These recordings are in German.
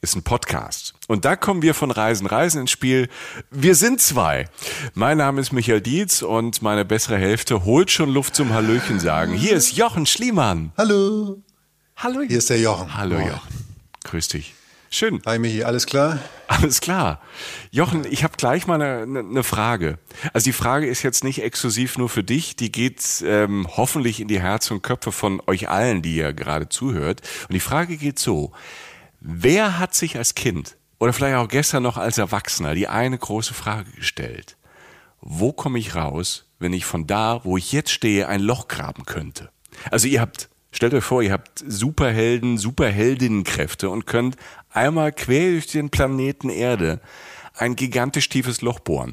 ist ein Podcast. Und da kommen wir von Reisen, Reisen ins Spiel. Wir sind zwei. Mein Name ist Michael Dietz und meine bessere Hälfte holt schon Luft zum Hallöchen sagen. Hier ist Jochen Schliemann. Hallo. Hallo. Hier ist der Jochen. Hallo Jochen. Grüß dich. Schön. Hi Michi, alles klar? Alles klar. Jochen, ich habe gleich mal eine, eine, Frage. Also die Frage ist jetzt nicht exklusiv nur für dich, die geht ähm, hoffentlich in die Herzen und Köpfe von euch allen, die ihr gerade zuhört. Und die Frage geht so, wer hat sich als Kind oder vielleicht auch gestern noch als Erwachsener die eine große Frage gestellt? Wo komme ich raus, wenn ich von da, wo ich jetzt stehe, ein Loch graben könnte? Also ihr habt Stellt euch vor, ihr habt Superhelden, Superheldinnenkräfte und könnt einmal quer durch den Planeten Erde ein gigantisch tiefes Loch bohren.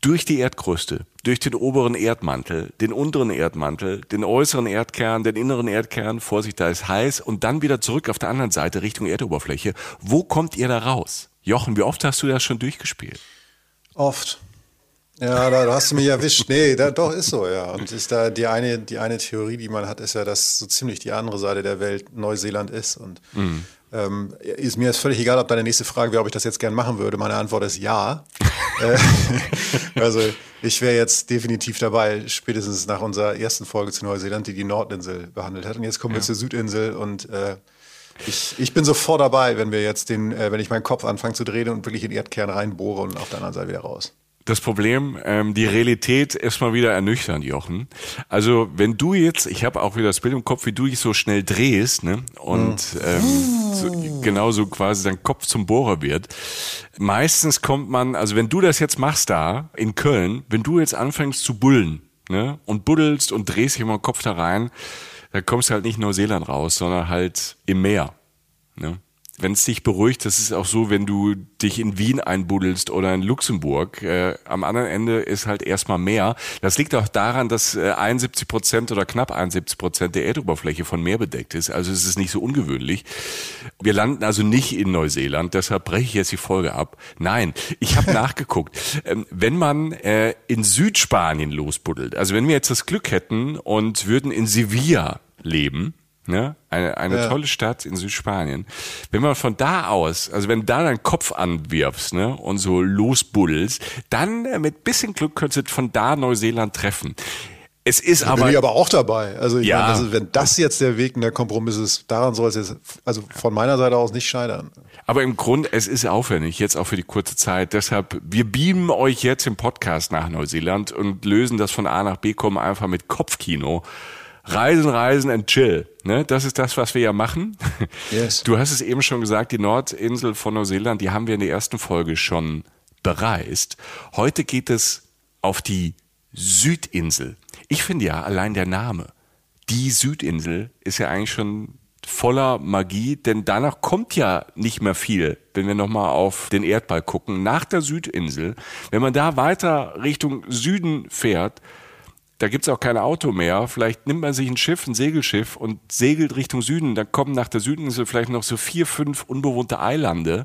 Durch die Erdkruste, durch den oberen Erdmantel, den unteren Erdmantel, den äußeren Erdkern, den inneren Erdkern, Vorsicht, da ist heiß, und dann wieder zurück auf der anderen Seite Richtung Erdoberfläche. Wo kommt ihr da raus? Jochen, wie oft hast du das schon durchgespielt? Oft. Ja, da, da, hast du mich erwischt. Nee, da, doch, ist so, ja. Und ist da die eine, die eine Theorie, die man hat, ist ja, dass so ziemlich die andere Seite der Welt Neuseeland ist. Und mhm. Ähm, ist mir ist völlig egal, ob deine nächste Frage wäre, ob ich das jetzt gern machen würde. Meine Antwort ist ja. Äh, also ich wäre jetzt definitiv dabei, spätestens nach unserer ersten Folge zu Neuseeland, die die Nordinsel behandelt hat. Und jetzt kommen ja. wir zur Südinsel und äh, ich, ich, bin sofort dabei, wenn wir jetzt den, äh, wenn ich meinen Kopf anfange zu drehen und wirklich in den Erdkern reinbohre und auf der anderen Seite wieder raus das Problem, ähm, die Realität ist mal wieder ernüchternd, Jochen. Also wenn du jetzt, ich habe auch wieder das Bild im Kopf, wie du dich so schnell drehst, ne? Und ähm, so, genauso quasi dein Kopf zum Bohrer wird. Meistens kommt man, also wenn du das jetzt machst da in Köln, wenn du jetzt anfängst zu bullen, ne? Und buddelst und drehst dich mal den Kopf da rein, dann kommst du halt nicht in Neuseeland raus, sondern halt im Meer. Ne? Wenn es dich beruhigt, das ist auch so, wenn du dich in Wien einbuddelst oder in Luxemburg. Äh, am anderen Ende ist halt erstmal mehr. Das liegt auch daran, dass äh, 71 Prozent oder knapp 71 Prozent der Erdoberfläche von Meer bedeckt ist. Also es ist nicht so ungewöhnlich. Wir landen also nicht in Neuseeland, deshalb breche ich jetzt die Folge ab. Nein, ich habe nachgeguckt. Ähm, wenn man äh, in Südspanien losbuddelt, also wenn wir jetzt das Glück hätten und würden in Sevilla leben, Ne? Eine, eine ja. tolle Stadt in Südspanien. Wenn man von da aus, also wenn du da deinen Kopf anwirfst ne, und so losbuddelst, dann äh, mit bisschen Glück könntest du von da Neuseeland treffen. Es ist aber. Bin ich aber auch dabei. Also, ich ja. meine, also wenn das jetzt der Weg und der Kompromiss ist, daran soll es jetzt, also von meiner Seite aus nicht scheitern. Aber im Grunde, es ist aufwendig, jetzt auch für die kurze Zeit. Deshalb, wir beamen euch jetzt im Podcast nach Neuseeland und lösen das von A nach B kommen einfach mit Kopfkino. Reisen, Reisen and Chill. Ne? Das ist das, was wir ja machen. Yes. Du hast es eben schon gesagt, die Nordinsel von Neuseeland, die haben wir in der ersten Folge schon bereist. Heute geht es auf die Südinsel. Ich finde ja allein der Name, die Südinsel, ist ja eigentlich schon voller Magie, denn danach kommt ja nicht mehr viel, wenn wir nochmal auf den Erdball gucken, nach der Südinsel. Wenn man da weiter Richtung Süden fährt, da gibt's auch kein Auto mehr. Vielleicht nimmt man sich ein Schiff, ein Segelschiff und segelt Richtung Süden. Dann kommen nach der Südinsel vielleicht noch so vier, fünf unbewohnte Eilande.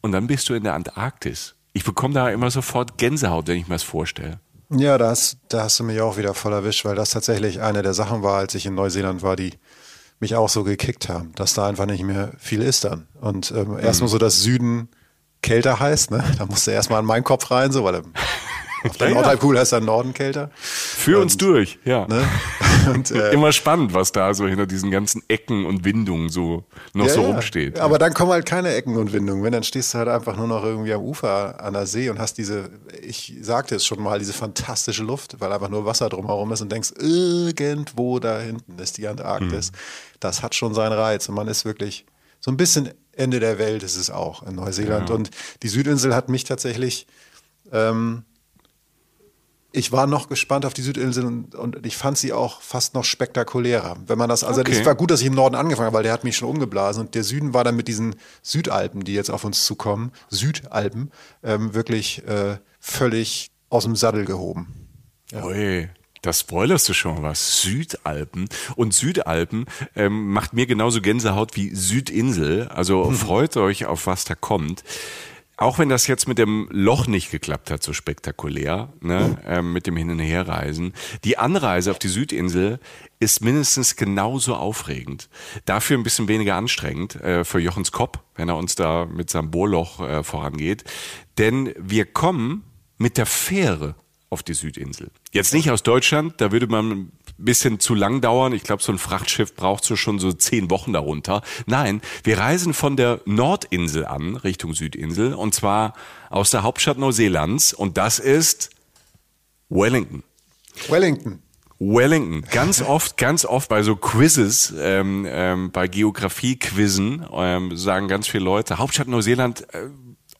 Und dann bist du in der Antarktis. Ich bekomme da immer sofort Gänsehaut, wenn ich mir das vorstelle. Ja, da hast, da hast du mich auch wieder voll erwischt, weil das tatsächlich eine der Sachen war, als ich in Neuseeland war, die mich auch so gekickt haben, dass da einfach nicht mehr viel ist dann. Und ähm, erstmal so das Süden kälter heißt, ne? Da musst du erstmal in meinen Kopf rein, so, weil auf der Ja, ja. Nordhalbkugel heißt der Norden kälter. Führ uns durch, ja. Ne? Und, äh, Immer spannend, was da so hinter diesen ganzen Ecken und Windungen so noch Ja, so ja. rumsteht. Aber dann kommen halt keine Ecken und Windungen. Wenn, dann stehst du halt einfach nur noch irgendwie am Ufer an der See und hast diese, ich sagte es schon mal, diese fantastische Luft, weil einfach nur Wasser drumherum ist und denkst, irgendwo da hinten ist die Antarktis. Das hat schon seinen Reiz und man ist wirklich so ein bisschen Ende der Welt ist es auch in Neuseeland. Und die Südinsel hat mich tatsächlich ähm, ich war noch gespannt auf die Südinsel und, und ich fand sie auch fast noch spektakulärer. Wenn man das, also Okay. es war gut, dass ich im Norden angefangen habe, weil der hat mich schon umgeblasen und der Süden war dann mit diesen Südalpen, die jetzt auf uns zukommen, Südalpen, ähm, wirklich äh, völlig aus dem Sattel gehoben. Ui, das spoilerst du schon was. Südalpen. Und Südalpen ähm, macht mir genauso Gänsehaut wie Südinsel. Also freut euch auf was da kommt. Auch wenn das jetzt mit dem Loch nicht geklappt hat, so spektakulär, ne, ähm, mit dem Hin- und Herreisen. Die Anreise auf die Südinsel ist mindestens genauso aufregend. Dafür ein bisschen weniger anstrengend äh, für Jochens Kopp, wenn er uns da mit seinem Bohrloch äh, vorangeht. Denn wir kommen mit der Fähre auf die Südinsel. Jetzt nicht aus Deutschland, da würde man bisschen zu lang dauern. Ich glaube, so ein Frachtschiff braucht so schon so zehn Wochen darunter. Nein, wir reisen von der Nordinsel an, Richtung Südinsel, und zwar aus der Hauptstadt Neuseelands, und das ist Wellington. Wellington. Wellington, ganz oft, ganz oft bei so Quizzes, ähm, ähm, bei Geografie-Quizzen ähm, sagen ganz viele Leute, Hauptstadt Neuseeland, äh,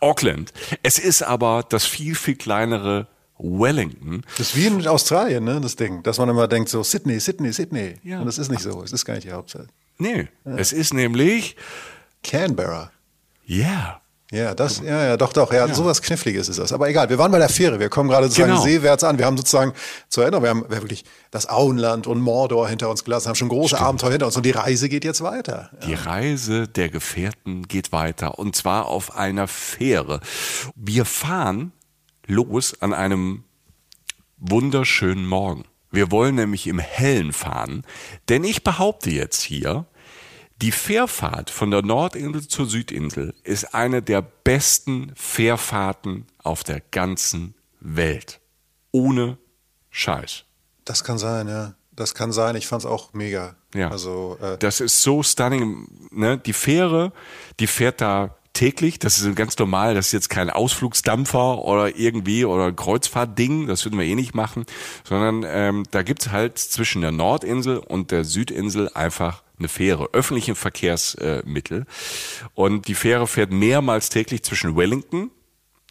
Auckland. Es ist aber das viel, viel kleinere Wellington. Das ist wie in Australien, ne, das Ding, dass man immer denkt so Sydney, Sydney, Sydney. Ja. Und das ist nicht so. Es ist gar nicht die Hauptstadt. Nee, es ist nämlich, Canberra. yeah, Ja, das, ja, ja, doch, doch, ja, sowas Kniffliges ist das. Aber egal, wir waren bei der Fähre, wir kommen gerade sozusagen Genau. seewärts an. Wir haben sozusagen zur Erinnerung, wir haben wir haben wirklich das Auenland und Mordor hinter uns gelassen, haben schon große Abenteuer hinter uns und die Reise geht jetzt weiter. Die Reise der Gefährten geht weiter und zwar auf einer Fähre. Wir fahren los an einem wunderschönen Morgen. Wir wollen nämlich im Hellen fahren, denn ich behaupte jetzt hier, die Fährfahrt von der Nordinsel zur Südinsel ist eine der besten Fährfahrten auf der ganzen Welt. Ohne Scheiß. Das kann sein, ja. Das kann sein. Ich fand's auch mega. Ja. Also, äh, Das ist so stunning. Ne? Die Fähre, die fährt da täglich. Das ist ganz normal. Das ist jetzt kein Ausflugsdampfer oder irgendwie oder ein Kreuzfahrtding. Das würden wir eh nicht machen. Sondern ähm, da gibt's halt zwischen der Nordinsel und der Südinsel einfach eine Fähre, öffentliche Verkehrsmittel. Und die Fähre fährt mehrmals täglich zwischen Wellington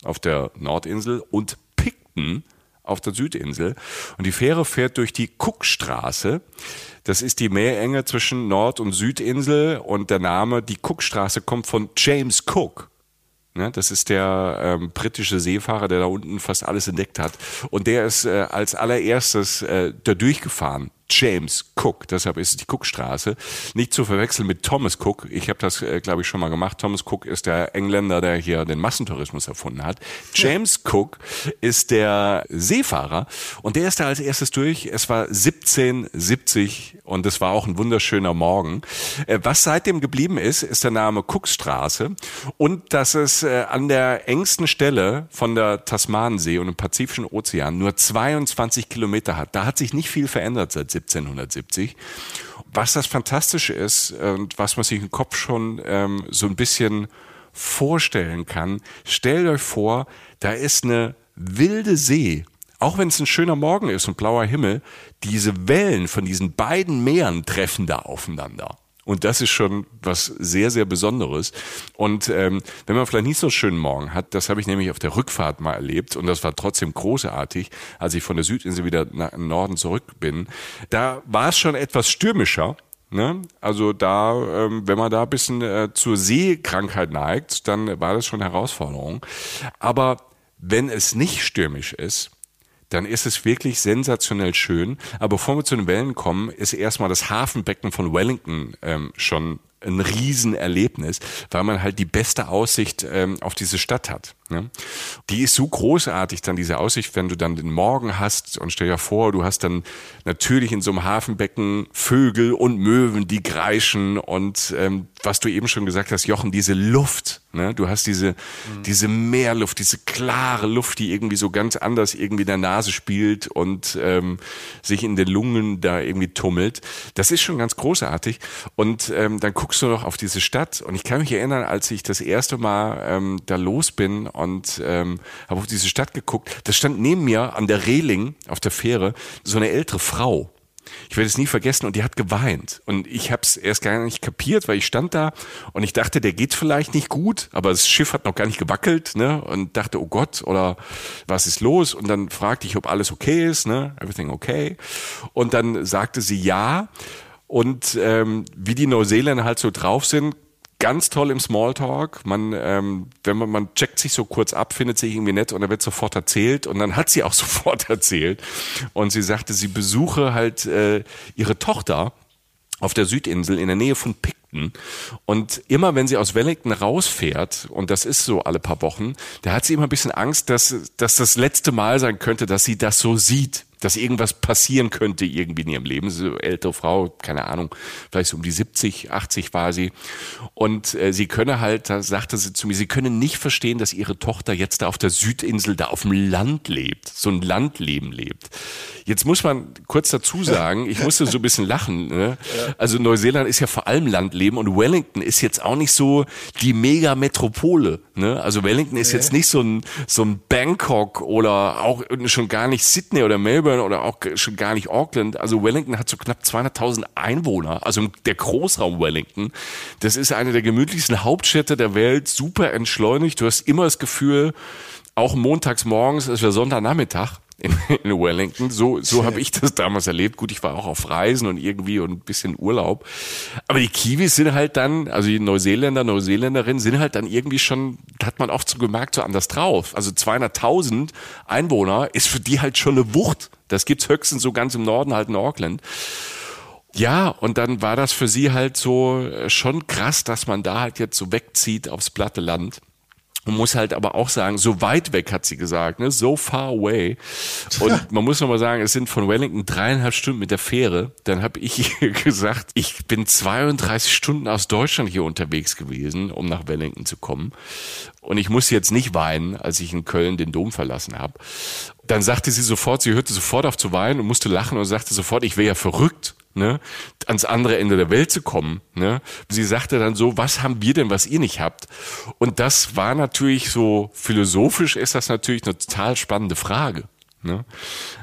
auf der Nordinsel und Picton auf der Südinsel. Und die Fähre fährt durch die Cookstraße. Das ist die Meerenge zwischen Nord- und Südinsel. Und der Name, die Cookstraße, kommt von James Cook. Ne, das ist der ähm, britische Seefahrer, der da unten fast alles entdeckt hat. Und der ist äh, als allererstes äh, da durchgefahren. James Cook, deshalb ist es die Cookstraße. Nicht zu verwechseln mit Thomas Cook. Ich habe das, äh, glaube ich, schon mal gemacht. Thomas Cook ist der Engländer, der hier den Massentourismus erfunden hat. James Cook ist der Seefahrer und der ist da als erstes durch. Es war 1770 und es war auch ein wunderschöner Morgen. Äh, was seitdem geblieben ist, ist der Name Cookstraße und dass es äh, an der engsten Stelle von der Tasmansee und dem Pazifischen Ozean nur 22 Kilometer hat. Da hat sich nicht viel verändert seit 1770. Was das Fantastische ist und was man sich im Kopf schon ähm, so ein bisschen vorstellen kann, stellt euch vor, da ist eine wilde See, auch wenn es ein schöner Morgen ist und blauer Himmel, diese Wellen von diesen beiden Meeren treffen da aufeinander. Und das ist schon was sehr, sehr Besonderes. Und ähm, wenn man vielleicht nicht so einen schönen Morgen hat, das habe ich nämlich auf der Rückfahrt mal erlebt und das war trotzdem großartig, als ich von der Südinsel wieder nach Norden zurück bin. Da war es schon etwas stürmischer. Ne? Also da, ähm, wenn man da ein bisschen äh, zur Seekrankheit neigt, dann war das schon eine Herausforderung. Aber wenn es nicht stürmisch ist, dann ist es wirklich sensationell schön. Aber bevor wir zu den Wellen kommen, ist erstmal das Hafenbecken von Wellington ähm, schon ein Riesenerlebnis, weil man halt die beste Aussicht ähm, auf diese Stadt hat. Ne? Die ist so großartig, dann diese Aussicht, wenn du dann den Morgen hast und stell dir vor, du hast dann natürlich in so einem Hafenbecken Vögel und Möwen, die kreischen und ähm, was du eben schon gesagt hast, Jochen, diese Luft, ne? du hast diese, mhm. diese Meerluft, diese klare Luft, die irgendwie so ganz anders irgendwie in der Nase spielt und ähm, sich in den Lungen da irgendwie tummelt. Das ist schon ganz großartig und ähm, dann guckst du noch auf diese Stadt und ich kann mich erinnern, als ich das erste Mal ähm, da los bin und ähm, habe auf diese Stadt geguckt. Da stand neben mir an der Reling auf der Fähre so eine ältere Frau. Ich werde es nie vergessen und die hat geweint. Und ich habe es erst gar nicht kapiert, weil ich stand da und ich dachte, der geht vielleicht nicht gut, aber das Schiff hat noch gar nicht gewackelt, ne? Und dachte, oh Gott, oder was ist los? Und dann fragte ich, ob alles okay ist, ne? Everything okay? Und dann sagte sie ja. Und ähm, wie die Neuseeländer halt so drauf sind, ganz toll im Smalltalk. Man, ähm, wenn man, man checkt sich so kurz ab, findet sich irgendwie nett und dann wird sofort erzählt und dann hat sie auch sofort erzählt und sie sagte, sie besuche halt äh, ihre Tochter auf der Südinsel in der Nähe von Picton. Und immer wenn sie aus Wellington rausfährt, und das ist so alle paar Wochen, da hat sie immer ein bisschen Angst, dass, dass das letzte Mal sein könnte, dass sie das so sieht dass irgendwas passieren könnte irgendwie in ihrem Leben. So ältere Frau, keine Ahnung, vielleicht so um die 70, 80 war sie. Und äh, sie könne halt, da sagte sie zu mir, sie könne nicht verstehen, dass ihre Tochter jetzt da auf der Südinsel, da auf dem Land lebt, so ein Landleben lebt. Jetzt muss man kurz dazu sagen, ich musste so ein bisschen lachen. Ne? Also Neuseeland ist ja vor allem Landleben und Wellington ist jetzt auch nicht so die Megametropole. Ne? Also Wellington ist jetzt nicht so ein, so ein Bangkok oder auch schon gar nicht Sydney oder Melbourne Melbourne oder auch schon gar nicht Auckland. Also Wellington hat so knapp 200.000 Einwohner, also der Großraum Wellington. Das ist eine der gemütlichsten Hauptstädte der Welt, super entschleunigt. Du hast immer das Gefühl, auch montags morgens, es wäre Sonntagnachmittag in, in Wellington. So, so habe ich das damals erlebt. Gut, ich war auch auf Reisen und irgendwie und ein bisschen Urlaub. Aber die Kiwis sind halt dann, also die Neuseeländer, Neuseeländerinnen sind halt dann irgendwie schon, hat man oft so gemerkt, so anders drauf. Also 200.000 Einwohner ist für die halt schon eine Wucht. Das gibt's höchstens so ganz im Norden halt in Auckland. Ja, und dann war das für sie halt so äh, schon krass, dass man da halt jetzt so wegzieht aufs platte Land. Man muss halt aber auch sagen, so weit weg hat sie gesagt, ne? so far away. Und man muss nochmal sagen, es sind von Wellington dreieinhalb Stunden mit der Fähre. Dann habe ich gesagt, ich bin 32 Stunden aus Deutschland hier unterwegs gewesen, um nach Wellington zu kommen. Und ich muss jetzt nicht weinen, als ich in Köln den Dom verlassen habe. Dann sagte sie sofort, sie hörte sofort auf zu weinen und musste lachen und sagte sofort, ich wäre ja verrückt ne, ans andere Ende der Welt zu kommen. Ne. Sie sagte dann so, was haben wir denn, was ihr nicht habt? Und das war natürlich so, philosophisch ist das natürlich eine total spannende Frage. Ne?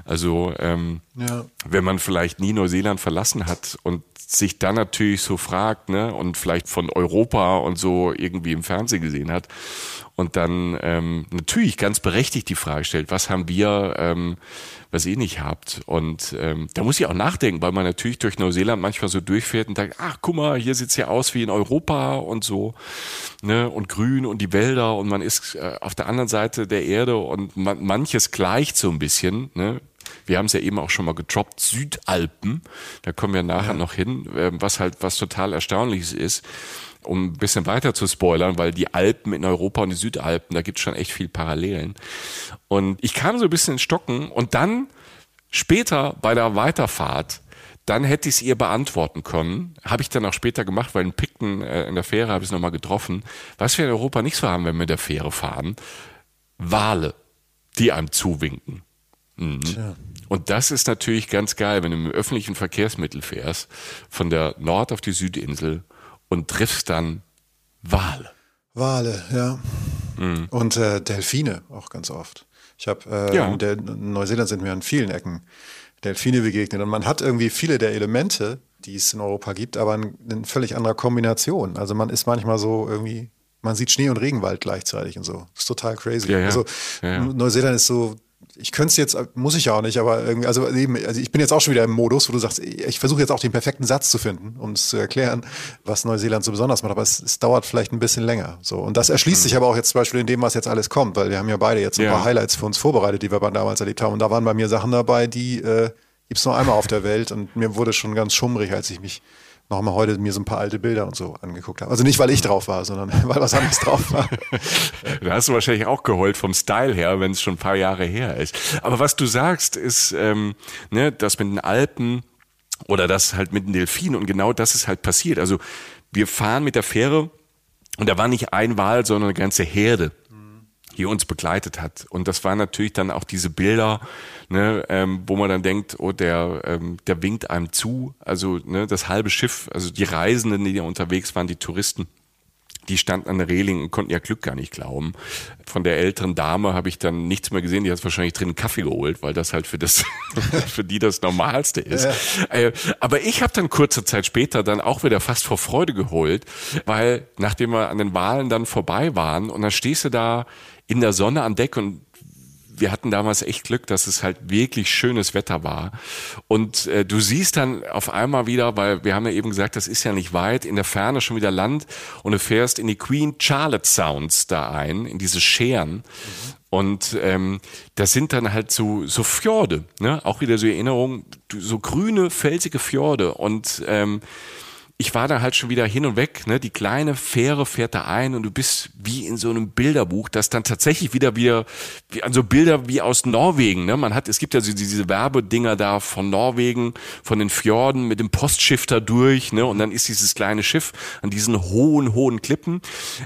Also ähm, ja. wenn man vielleicht nie Neuseeland verlassen hat und sich dann natürlich so fragt, ne, und vielleicht von Europa und so irgendwie im Fernsehen gesehen hat und dann ähm, natürlich ganz berechtigt die Frage stellt, was haben wir ähm, was ihr nicht habt. Und ähm, da muss ich auch nachdenken, weil man natürlich durch Neuseeland manchmal so durchfährt und denkt, ach guck mal, hier sieht's ja aus wie in Europa und so, ne, und grün und die Wälder und man ist äh, auf der anderen Seite der Erde und man, manches gleicht so ein bisschen, ne. Wir haben es ja eben auch schon mal getroppt, Südalpen, da kommen wir nachher ja. noch hin, äh, was halt was total erstaunliches ist um ein bisschen weiter zu spoilern, weil die Alpen in Europa und die Südalpen, da gibt es schon echt viel Parallelen. Und ich kam so ein bisschen in Stocken und dann später bei der Weiterfahrt, dann hätte ich es ihr beantworten können. Habe ich dann auch später gemacht, weil in Pickton äh, in der Fähre habe ich es nochmal getroffen. Was wir in Europa nicht so haben, wenn wir mit der Fähre fahren, Wale, die einem zuwinken. Mhm. Und das ist natürlich ganz geil, wenn du mit öffentlichen Verkehrsmittel fährst, von der Nord- auf die Südinsel und triffst dann Wale. Wale, ja. Mhm. Und äh, Delfine auch ganz oft. Ich habe äh, ja. in Neuseeland sind mir an vielen Ecken Delfine begegnet und man hat irgendwie viele der Elemente, die es in Europa gibt, aber in, in völlig anderer Kombination. Also man ist manchmal so irgendwie man sieht Schnee und Regenwald gleichzeitig und so. Das ist total crazy. Ja, ja. Also ja, Neuseeland ist so ich könnte es jetzt, muss ich ja auch nicht, aber irgendwie, also eben, also ich bin jetzt auch schon wieder im Modus, wo du sagst, ich versuche jetzt auch den perfekten Satz zu finden, um es zu erklären, was Neuseeland so besonders macht, aber es, es dauert vielleicht ein bisschen länger. So. Und das erschließt mhm. sich aber auch jetzt zum Beispiel in dem, was jetzt alles kommt, weil wir haben ja beide jetzt ein ja. paar Highlights für uns vorbereitet, die wir damals erlebt haben. Und da waren bei mir Sachen dabei, die äh, gibt es nur einmal auf der Welt und mir wurde schon ganz schummrig, als ich mich nochmal heute mir so ein paar alte Bilder und so angeguckt habe. Also nicht, weil ich drauf war, sondern weil was anderes drauf war. da hast du wahrscheinlich auch geheult vom Style her, wenn es schon ein paar Jahre her ist. Aber was du sagst, ist, ähm, ne, das mit den Alpen oder das halt mit den Delfinen und genau das ist halt passiert. Also wir fahren mit der Fähre und da war nicht ein Wal, sondern eine ganze Herde die uns begleitet hat. Und das waren natürlich dann auch diese Bilder, ne, ähm, wo man dann denkt, oh, der, ähm, der winkt einem zu. Also ne, das halbe Schiff, also die Reisenden, die da unterwegs waren, die Touristen, die standen an der Reling und konnten ihr Glück gar nicht glauben. Von der älteren Dame habe ich dann nichts mehr gesehen. Die hat wahrscheinlich drin Kaffee geholt, weil das halt für das für die das Normalste ist. Ja. Äh, aber ich habe dann kurze Zeit später dann auch wieder fast vor Freude geholt, weil nachdem wir an den Wahlen dann vorbei waren und dann stehst du da in der Sonne an Deck und wir hatten damals echt Glück, dass es halt wirklich schönes Wetter war. Und äh, du siehst dann auf einmal wieder, weil wir haben ja eben gesagt, das ist ja nicht weit, in der Ferne schon wieder Land und du fährst in die Queen Charlotte Sounds da ein, in diese Scheren. Mhm. Und ähm, das sind dann halt so, so Fjorde, ne? auch wieder so Erinnerungen, so grüne, felsige Fjorde. Und ähm, ich war da halt schon wieder hin und weg. Ne? Die kleine Fähre fährt da ein und du bist wie in so einem Bilderbuch, das dann tatsächlich wieder wieder wie an so Bilder wie aus Norwegen. Ne? Man hat, es gibt ja so diese Werbedinger da von Norwegen, von den Fjorden mit dem Postschiff da durch. Ne? Und dann ist dieses kleine Schiff an diesen hohen, hohen Klippen.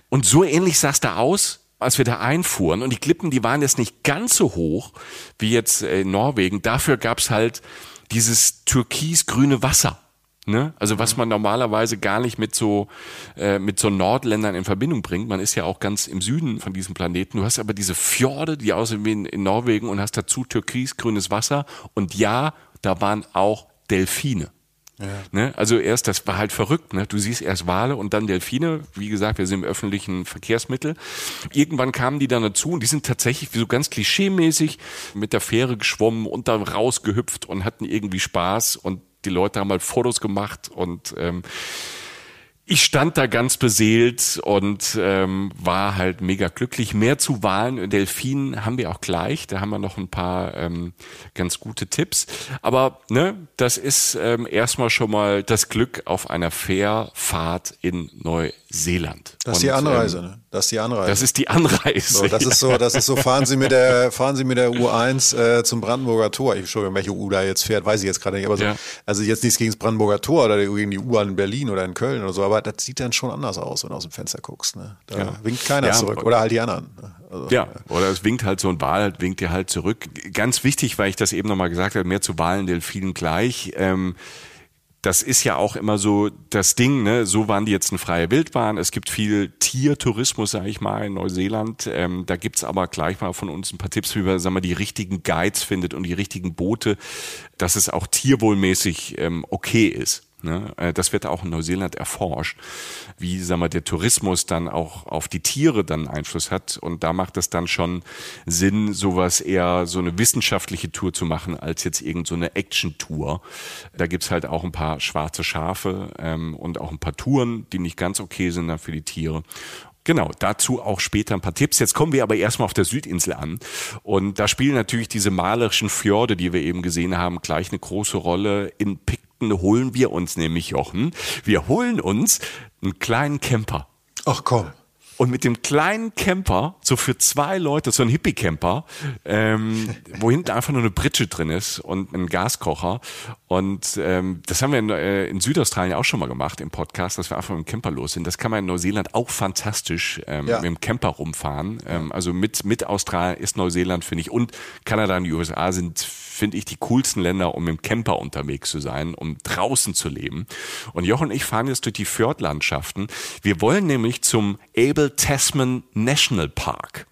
Und so ähnlich sah es da aus als wir da einfuhren. Und die Klippen, die waren jetzt nicht ganz so hoch wie jetzt in Norwegen. Dafür gab's halt dieses türkisgrüne Wasser. Ne? Also was man normalerweise gar nicht mit so äh, mit so Nordländern in Verbindung bringt. Man ist ja auch ganz im Süden von diesem Planeten. Du hast aber diese Fjorde, die aussehen wie in, in Norwegen und hast dazu türkisgrünes Wasser. Und ja, da waren auch Delfine. Ja. Ne? Also erst, das war halt verrückt. Ne? Du siehst erst Wale und dann Delfine. Wie gesagt, wir sind im öffentlichen Verkehrsmittel. Irgendwann kamen die dann dazu und die sind tatsächlich wie so ganz klischeemäßig mit der Fähre geschwommen und dann rausgehüpft und hatten irgendwie Spaß und die Leute haben halt Fotos gemacht und ähm, ich stand da ganz beseelt und ähm, war halt mega glücklich. Mehr zu Wahlen, Delfinen haben wir auch gleich. Da haben wir noch ein paar ähm, ganz gute Tipps. Aber ne, das ist ähm, erstmal schon mal das Glück auf einer Fährfahrt in Neuseeland. Das ist die Anreise, ähm, ne? Das ist die Anreise. Das ist die Anreise. So, das ist so, das ist so, fahren Sie mit der, fahren Sie mit der U1 äh, zum Brandenburger Tor. Ich schaue, welche U da jetzt fährt, weiß ich jetzt gerade nicht. Aber so, ja. also jetzt nichts gegen das Brandenburger Tor oder gegen die U-Bahn in Berlin oder in Köln oder so, aber das sieht dann schon anders aus, wenn du aus dem Fenster guckst. Ne? Da ja. winkt keiner ja, zurück. Oder halt die anderen. Ne? Also, ja, oder es winkt halt so ein Wal, winkt dir halt zurück. Ganz wichtig, weil ich das eben nochmal gesagt habe, mehr zu Wahlen, Delfinen gleich. Ähm, das ist ja auch immer so das Ding, ne? so waren die jetzt eine freie Wildbahn. Es gibt viel Tiertourismus, sage ich mal, in Neuseeland. Ähm, da gibt's aber gleich mal von uns ein paar Tipps, wie man sagen wir, die richtigen Guides findet und die richtigen Boote, dass es auch tierwohlmäßig ähm, okay ist. Ne? Äh, das wird auch in Neuseeland erforscht, wie sagen wir, der Tourismus dann auch auf die Tiere dann Einfluss hat. Und da macht es dann schon Sinn, sowas eher so eine wissenschaftliche Tour zu machen, als jetzt irgend so Action-Tour. Da gibt's halt auch ein paar schwarze Schafe ähm, und auch ein paar Touren, die nicht ganz okay sind dann für die Tiere. Genau, dazu auch später ein paar Tipps. Jetzt kommen wir aber erstmal auf der Südinsel an. Und da spielen natürlich diese malerischen Fjorde, die wir eben gesehen haben, gleich eine große Rolle. In Pick holen wir uns nämlich, Jochen, wir holen uns einen kleinen Camper. Ach komm. Und mit dem kleinen Camper, so für zwei Leute, so ein Hippie-Camper, ähm, wo hinten einfach nur eine Britsche drin ist und ein Gaskocher. Und ähm, das haben wir in, äh, in Südaustralien auch schon mal gemacht im Podcast, dass wir einfach mit dem Camper los sind. Das kann man in Neuseeland auch fantastisch ähm, ja. mit dem Camper rumfahren. Ähm, also mit, mit Australien ist Neuseeland, finde ich, und Kanada und die USA sind finde ich, die coolsten Länder, um im Camper unterwegs zu sein, um draußen zu leben. Und Jochen und ich fahren jetzt durch die Fjordlandschaften. Wir wollen nämlich zum Abel Tasman National Park.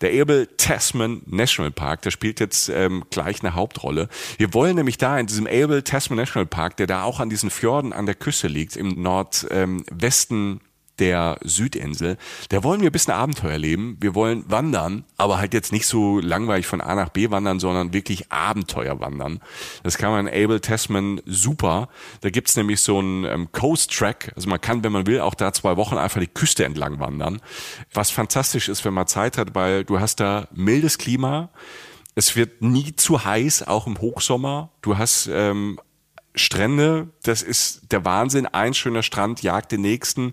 Der Abel Tasman National Park, der spielt jetzt ähm, gleich eine Hauptrolle. Wir wollen nämlich da in diesem Abel Tasman National Park, der da auch an diesen Fjorden an der Küste liegt, im Nordwesten ähm, der Südinsel, da wollen wir ein bisschen Abenteuer leben. Wir wollen wandern, aber halt jetzt nicht so langweilig von A nach B wandern, sondern wirklich Abenteuer wandern. Das kann man in Abel Tasman super. Da gibt's nämlich so einen ähm, Coast Track. Also man kann, wenn man will, auch da zwei Wochen einfach die Küste entlang wandern. Was fantastisch ist, wenn man Zeit hat, weil du hast da mildes Klima. Es wird nie zu heiß, auch im Hochsommer. Du hast ähm, Strände, das ist der Wahnsinn. Ein schöner Strand jagt den nächsten.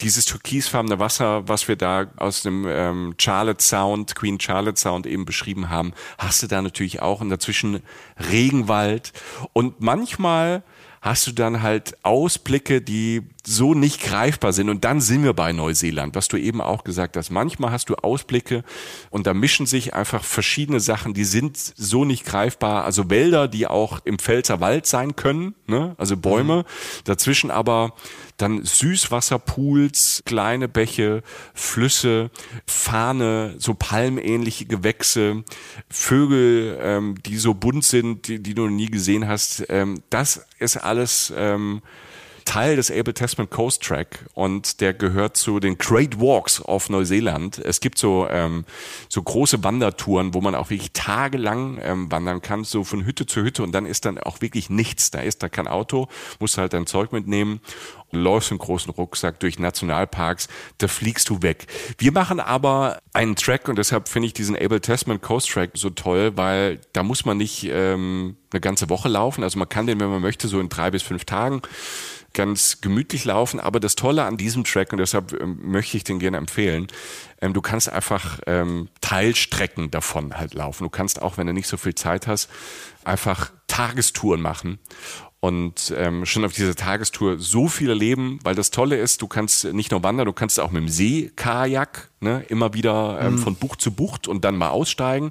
Dieses türkisfarbene Wasser, was wir da aus dem ähm, Charlotte Sound, Queen Charlotte Sound eben beschrieben haben, hast du da natürlich auch. Und dazwischen Regenwald. Und manchmal hast du dann halt Ausblicke, die so nicht greifbar sind. Und dann sind wir bei Neuseeland, was du eben auch gesagt hast. Manchmal hast du Ausblicke und da mischen sich einfach verschiedene Sachen, die sind so nicht greifbar. Also Wälder, die auch im Pfälzer Wald sein können, ne? also Bäume. Mhm. Dazwischen aber dann Süßwasserpools, kleine Bäche, Flüsse, Fahne, so palmähnliche Gewächse, Vögel, ähm, die so bunt sind, die, die du noch nie gesehen hast. Ähm, das ist alles ähm, Teil des Able Tasman Coast Track und der gehört zu den Great Walks auf Neuseeland. Es gibt so, ähm, so große Wandertouren, wo man auch wirklich tagelang ähm, wandern kann, so von Hütte zu Hütte und dann ist dann auch wirklich nichts. Da ist da kein Auto, musst halt dein Zeug mitnehmen läufst einen großen Rucksack durch Nationalparks, da fliegst du weg. Wir machen aber einen Track und deshalb finde ich diesen Able Tasman Coast Track so toll, weil da muss man nicht ähm, eine ganze Woche laufen. Also man kann den, wenn man möchte, so in drei bis fünf Tagen ganz gemütlich laufen. Aber das Tolle an diesem Track, und deshalb ähm, möchte ich den gerne empfehlen, ähm, du kannst einfach ähm, Teilstrecken davon halt laufen. Du kannst auch, wenn du nicht so viel Zeit hast, einfach Tagestouren machen und ähm, schon auf dieser Tagestour so viel erleben, weil das Tolle ist, du kannst nicht nur wandern, du kannst auch mit dem Seekajak ne, immer wieder ähm, mhm. von Bucht zu Bucht und dann mal aussteigen.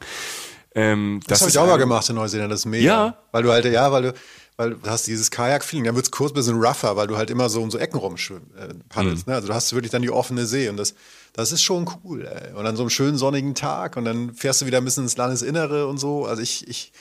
Ähm, das, das habe ich auch mal gemacht in Neuseeland, das ist mega. Ja. Weil du halt, ja, weil du, weil du hast dieses Kajak-Feeling, dann wird es kurz ein bisschen rougher, weil du halt immer so um so Ecken rumpaddelst. Äh, mhm. ne? Also du hast wirklich dann die offene See und das, das ist schon cool. Ey. Und dann so einen schönen sonnigen Tag und dann fährst du wieder ein bisschen ins Landesinnere und so. Also ich, ich,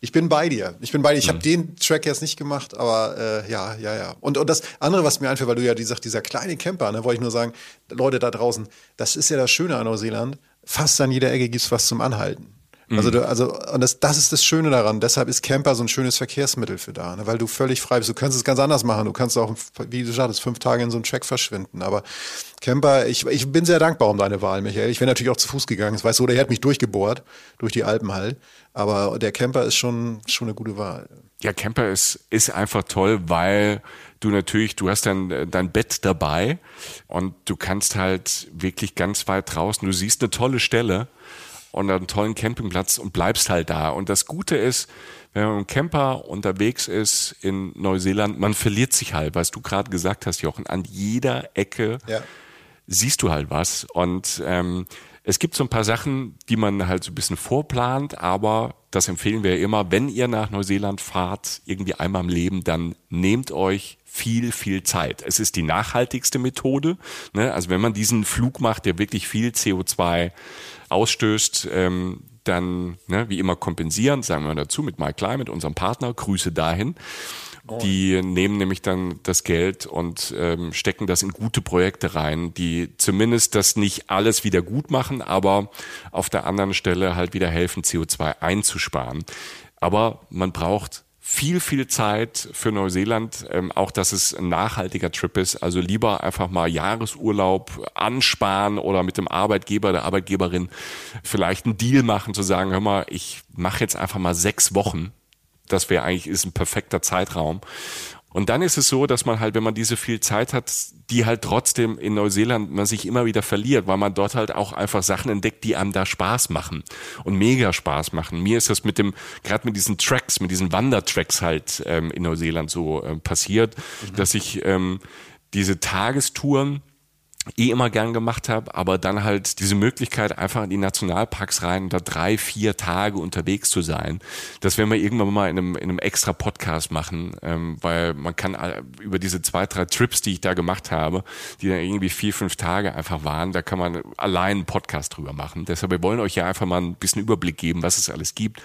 ich bin bei dir. Ich bin bei dir. Ich mhm. habe den Track jetzt nicht gemacht, aber äh, ja, ja, ja. Und, und das andere, was mir einfällt, weil du ja gesagt, dieser kleine Camper, ne, wollte ich nur sagen, Leute da draußen, das ist ja das Schöne an Neuseeland. Fast an jeder Ecke gibt es was zum Anhalten. Also, mhm. du, also und das, das ist das Schöne daran. Deshalb ist Camper so ein schönes Verkehrsmittel für da, ne? weil du völlig frei bist. Du kannst es ganz anders machen. Du kannst auch, wie du sagtest, fünf Tage in so einem Track verschwinden. Aber Camper, ich, ich bin sehr dankbar um deine Wahl, Michael. Ich wäre natürlich auch zu Fuß gegangen. Das weißt du, der hat mich durchgebohrt durch die Alpen halt. Aber der Camper ist schon, schon eine gute Wahl. Ja, Camper ist, ist einfach toll, weil du natürlich, du hast dann dein Bett dabei und du kannst halt wirklich ganz weit draußen, du siehst eine tolle Stelle und einen tollen Campingplatz und bleibst halt da. Und das Gute ist, wenn man mit dem Camper unterwegs ist in Neuseeland, man verliert sich halt, was du gerade gesagt hast, Jochen, an jeder Ecke ja. siehst du halt was. Und ähm, es gibt so ein paar Sachen, die man halt so ein bisschen vorplant, aber das empfehlen wir immer, wenn ihr nach Neuseeland fahrt, irgendwie einmal im Leben, dann nehmt euch viel, viel Zeit. Es ist die nachhaltigste Methode. Ne? Also wenn man diesen Flug macht, der wirklich viel CO2 ausstößt, ähm, dann ne, wie immer kompensieren, sagen wir dazu, mit MyClimate, unserem Partner, Grüße dahin. Die nehmen nämlich dann das Geld und ähm, stecken das in gute Projekte rein, die zumindest das nicht alles wieder gut machen, aber auf der anderen Stelle halt wieder helfen, CO2 einzusparen. Aber man braucht viel, viel Zeit für Neuseeland, ähm, auch dass es ein nachhaltiger Trip ist. Also lieber einfach mal Jahresurlaub ansparen oder mit dem Arbeitgeber, der Arbeitgeberin vielleicht einen Deal machen, zu sagen, hör mal, ich mache jetzt einfach mal sechs Wochen. Das wäre eigentlich ist ein perfekter Zeitraum. Und dann ist es so, dass man halt, wenn man diese viel Zeit hat, die halt trotzdem in Neuseeland man sich immer wieder verliert, weil man dort halt auch einfach Sachen entdeckt, die einem da Spaß machen und mega Spaß machen. Mir ist das mit dem, gerade mit diesen Tracks, mit diesen Wandertracks halt ähm, in Neuseeland so äh, passiert, mhm. dass ich ähm, diese Tagestouren eh immer gern gemacht habe, aber dann halt diese Möglichkeit, einfach in die Nationalparks rein, da drei, vier Tage unterwegs zu sein. Das werden wir irgendwann mal in einem, in einem extra Podcast machen, ähm, weil man kann über diese zwei, drei Trips, die ich da gemacht habe, die dann irgendwie vier, fünf Tage einfach waren, da kann man allein einen Podcast drüber machen. Deshalb, wir wollen euch ja einfach mal ein bisschen Überblick geben, was es alles gibt,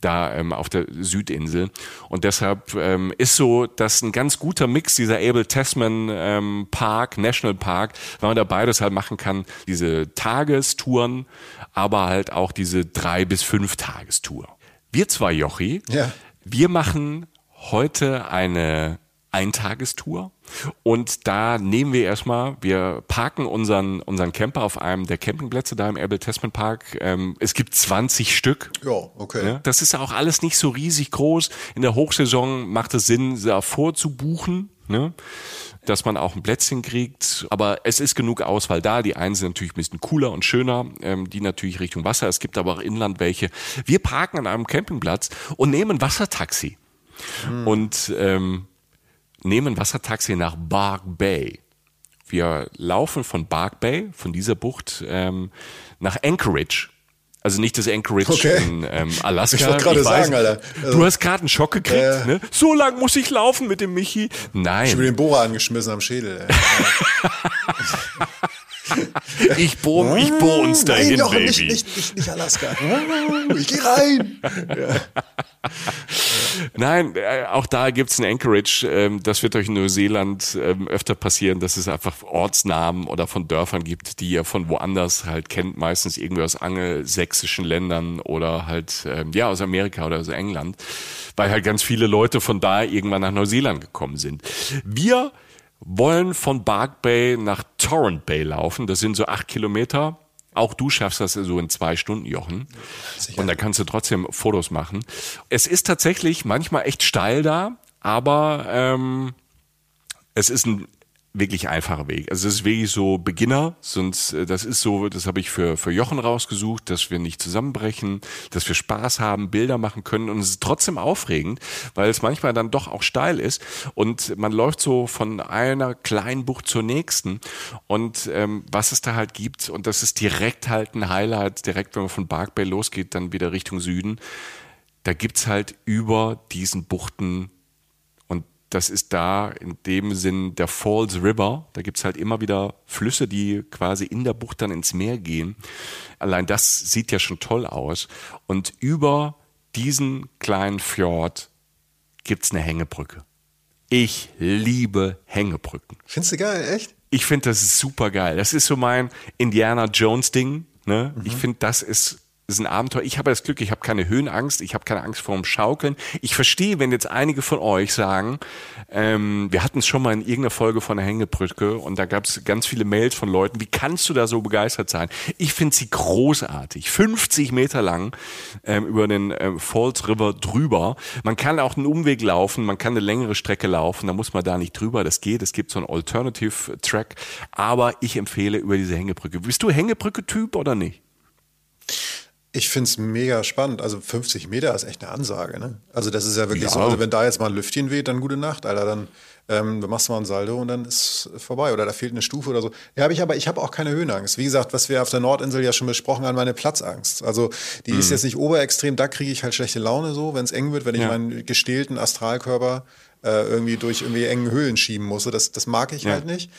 da ähm, auf der Südinsel. Und deshalb ähm, ist so, dass ein ganz guter Mix dieser Abel Tasman ähm, Park, National Park, weil man da beides halt machen kann, diese Tagestouren, aber halt auch diese drei bis fünf Tagestour. Wir zwei, Jochi, ja. wir machen heute eine Eintagestour. Und da nehmen wir erstmal, wir parken unseren, unseren Camper auf einem der Campingplätze da im Abel Tasman Park. Ähm, es gibt 20 Stück. Ja, okay. Ja, das ist auch alles nicht so riesig groß. In der Hochsaison macht es Sinn, da vorzubuchen. Ne? Dass man auch ein Plätzchen kriegt. Aber es ist genug Auswahl da. Die einen sind natürlich ein bisschen cooler und schöner, ähm, die natürlich Richtung Wasser. Es gibt aber auch Inland welche. Wir parken an einem Campingplatz und nehmen Wassertaxi. Hm. Und ähm, nehmen Wassertaxi nach Bark Bay. Wir laufen von Bark Bay, von dieser Bucht, ähm, nach Anchorage. Also nicht das Anchorage okay. in ähm, Alaska. Ich wollte gerade sagen, Alter. Also, du hast gerade einen Schock gekriegt. Äh, ne? So lang muss ich laufen mit dem Michi. Nein. Ich bin den Bohrer angeschmissen am Schädel. ich bohr, ich bohr uns dahin, Nein, Baby. Nicht, nicht, nicht, nicht Alaska. Ich geh rein. Ja. Nein, äh, auch da gibt's ein Anchorage. Ähm, das wird euch in Neuseeland ähm, öfter passieren, dass es einfach Ortsnamen oder von Dörfern gibt, die ihr von woanders halt kennt, meistens irgendwie aus angelsächsischen Ländern oder halt ähm, ja aus Amerika oder aus England, weil halt ganz viele Leute von da irgendwann nach Neuseeland gekommen sind. Wir wollen von Bark Bay nach Torrent Bay laufen. Das sind so acht Kilometer. Auch du schaffst das so in zwei Stunden, Jochen. Sicher. Und da kannst du trotzdem Fotos machen. Es ist tatsächlich manchmal echt steil da, aber ähm, es ist ein wirklich einfacher Weg. Also das ist wirklich so Beginner, sonst äh, das ist so, das habe ich für für Jochen rausgesucht, dass wir nicht zusammenbrechen, dass wir Spaß haben, Bilder machen können und es ist trotzdem aufregend, weil es manchmal dann doch auch steil ist und man läuft so von einer kleinen Bucht zur nächsten und ähm, was es da halt gibt und das ist direkt halt ein Highlight, direkt wenn man von Bark Bay losgeht, dann wieder Richtung Süden, da gibt's halt über diesen Buchten das ist da in dem Sinn der Falls River. Da gibt's halt immer wieder Flüsse, die quasi in der Bucht dann ins Meer gehen. Allein das sieht ja schon toll aus. Und über diesen kleinen Fjord gibt's eine Hängebrücke. Ich liebe Hängebrücken. Findest du geil, echt? Ich finde das super geil. Das ist so mein Indiana Jones Ding. Ne? Mhm. Ich finde, das ist ist ein Abenteuer. Ich habe das Glück, ich habe keine Höhenangst, ich habe keine Angst vor dem Schaukeln. Ich verstehe, wenn jetzt einige von euch sagen, ähm, wir hatten es schon mal in irgendeiner Folge von der Hängebrücke und da gab es ganz viele Mails von Leuten, wie kannst du da so begeistert sein? Ich finde sie großartig. 50 Meter lang ähm, über den ähm, Falls River drüber. Man kann auch einen Umweg laufen, man kann eine längere Strecke laufen, da muss man da nicht drüber, das geht. Es gibt so einen Alternative Track, aber ich empfehle über diese Hängebrücke. Bist du Hängebrücke-Typ oder nicht? Ich finde es mega spannend. Also 50 Meter ist echt eine Ansage. Ne? Also das ist ja wirklich ja. so. Also wenn da jetzt mal ein Lüftchen weht, dann gute Nacht, Alter. Dann, ähm, machst du mal ein Saldo und dann ist vorbei. Oder da fehlt eine Stufe oder so. Ja, habe ich aber, ich habe auch keine Höhenangst. Wie gesagt, was wir auf der Nordinsel ja schon besprochen haben, meine Platzangst. Also die mhm. ist jetzt nicht oberextrem. Da kriege ich halt schlechte Laune so, wenn es eng wird, wenn ich ja. meinen gestählten Astralkörper äh, irgendwie durch irgendwie engen Höhlen schieben muss. Das, das mag ich ja. halt nicht.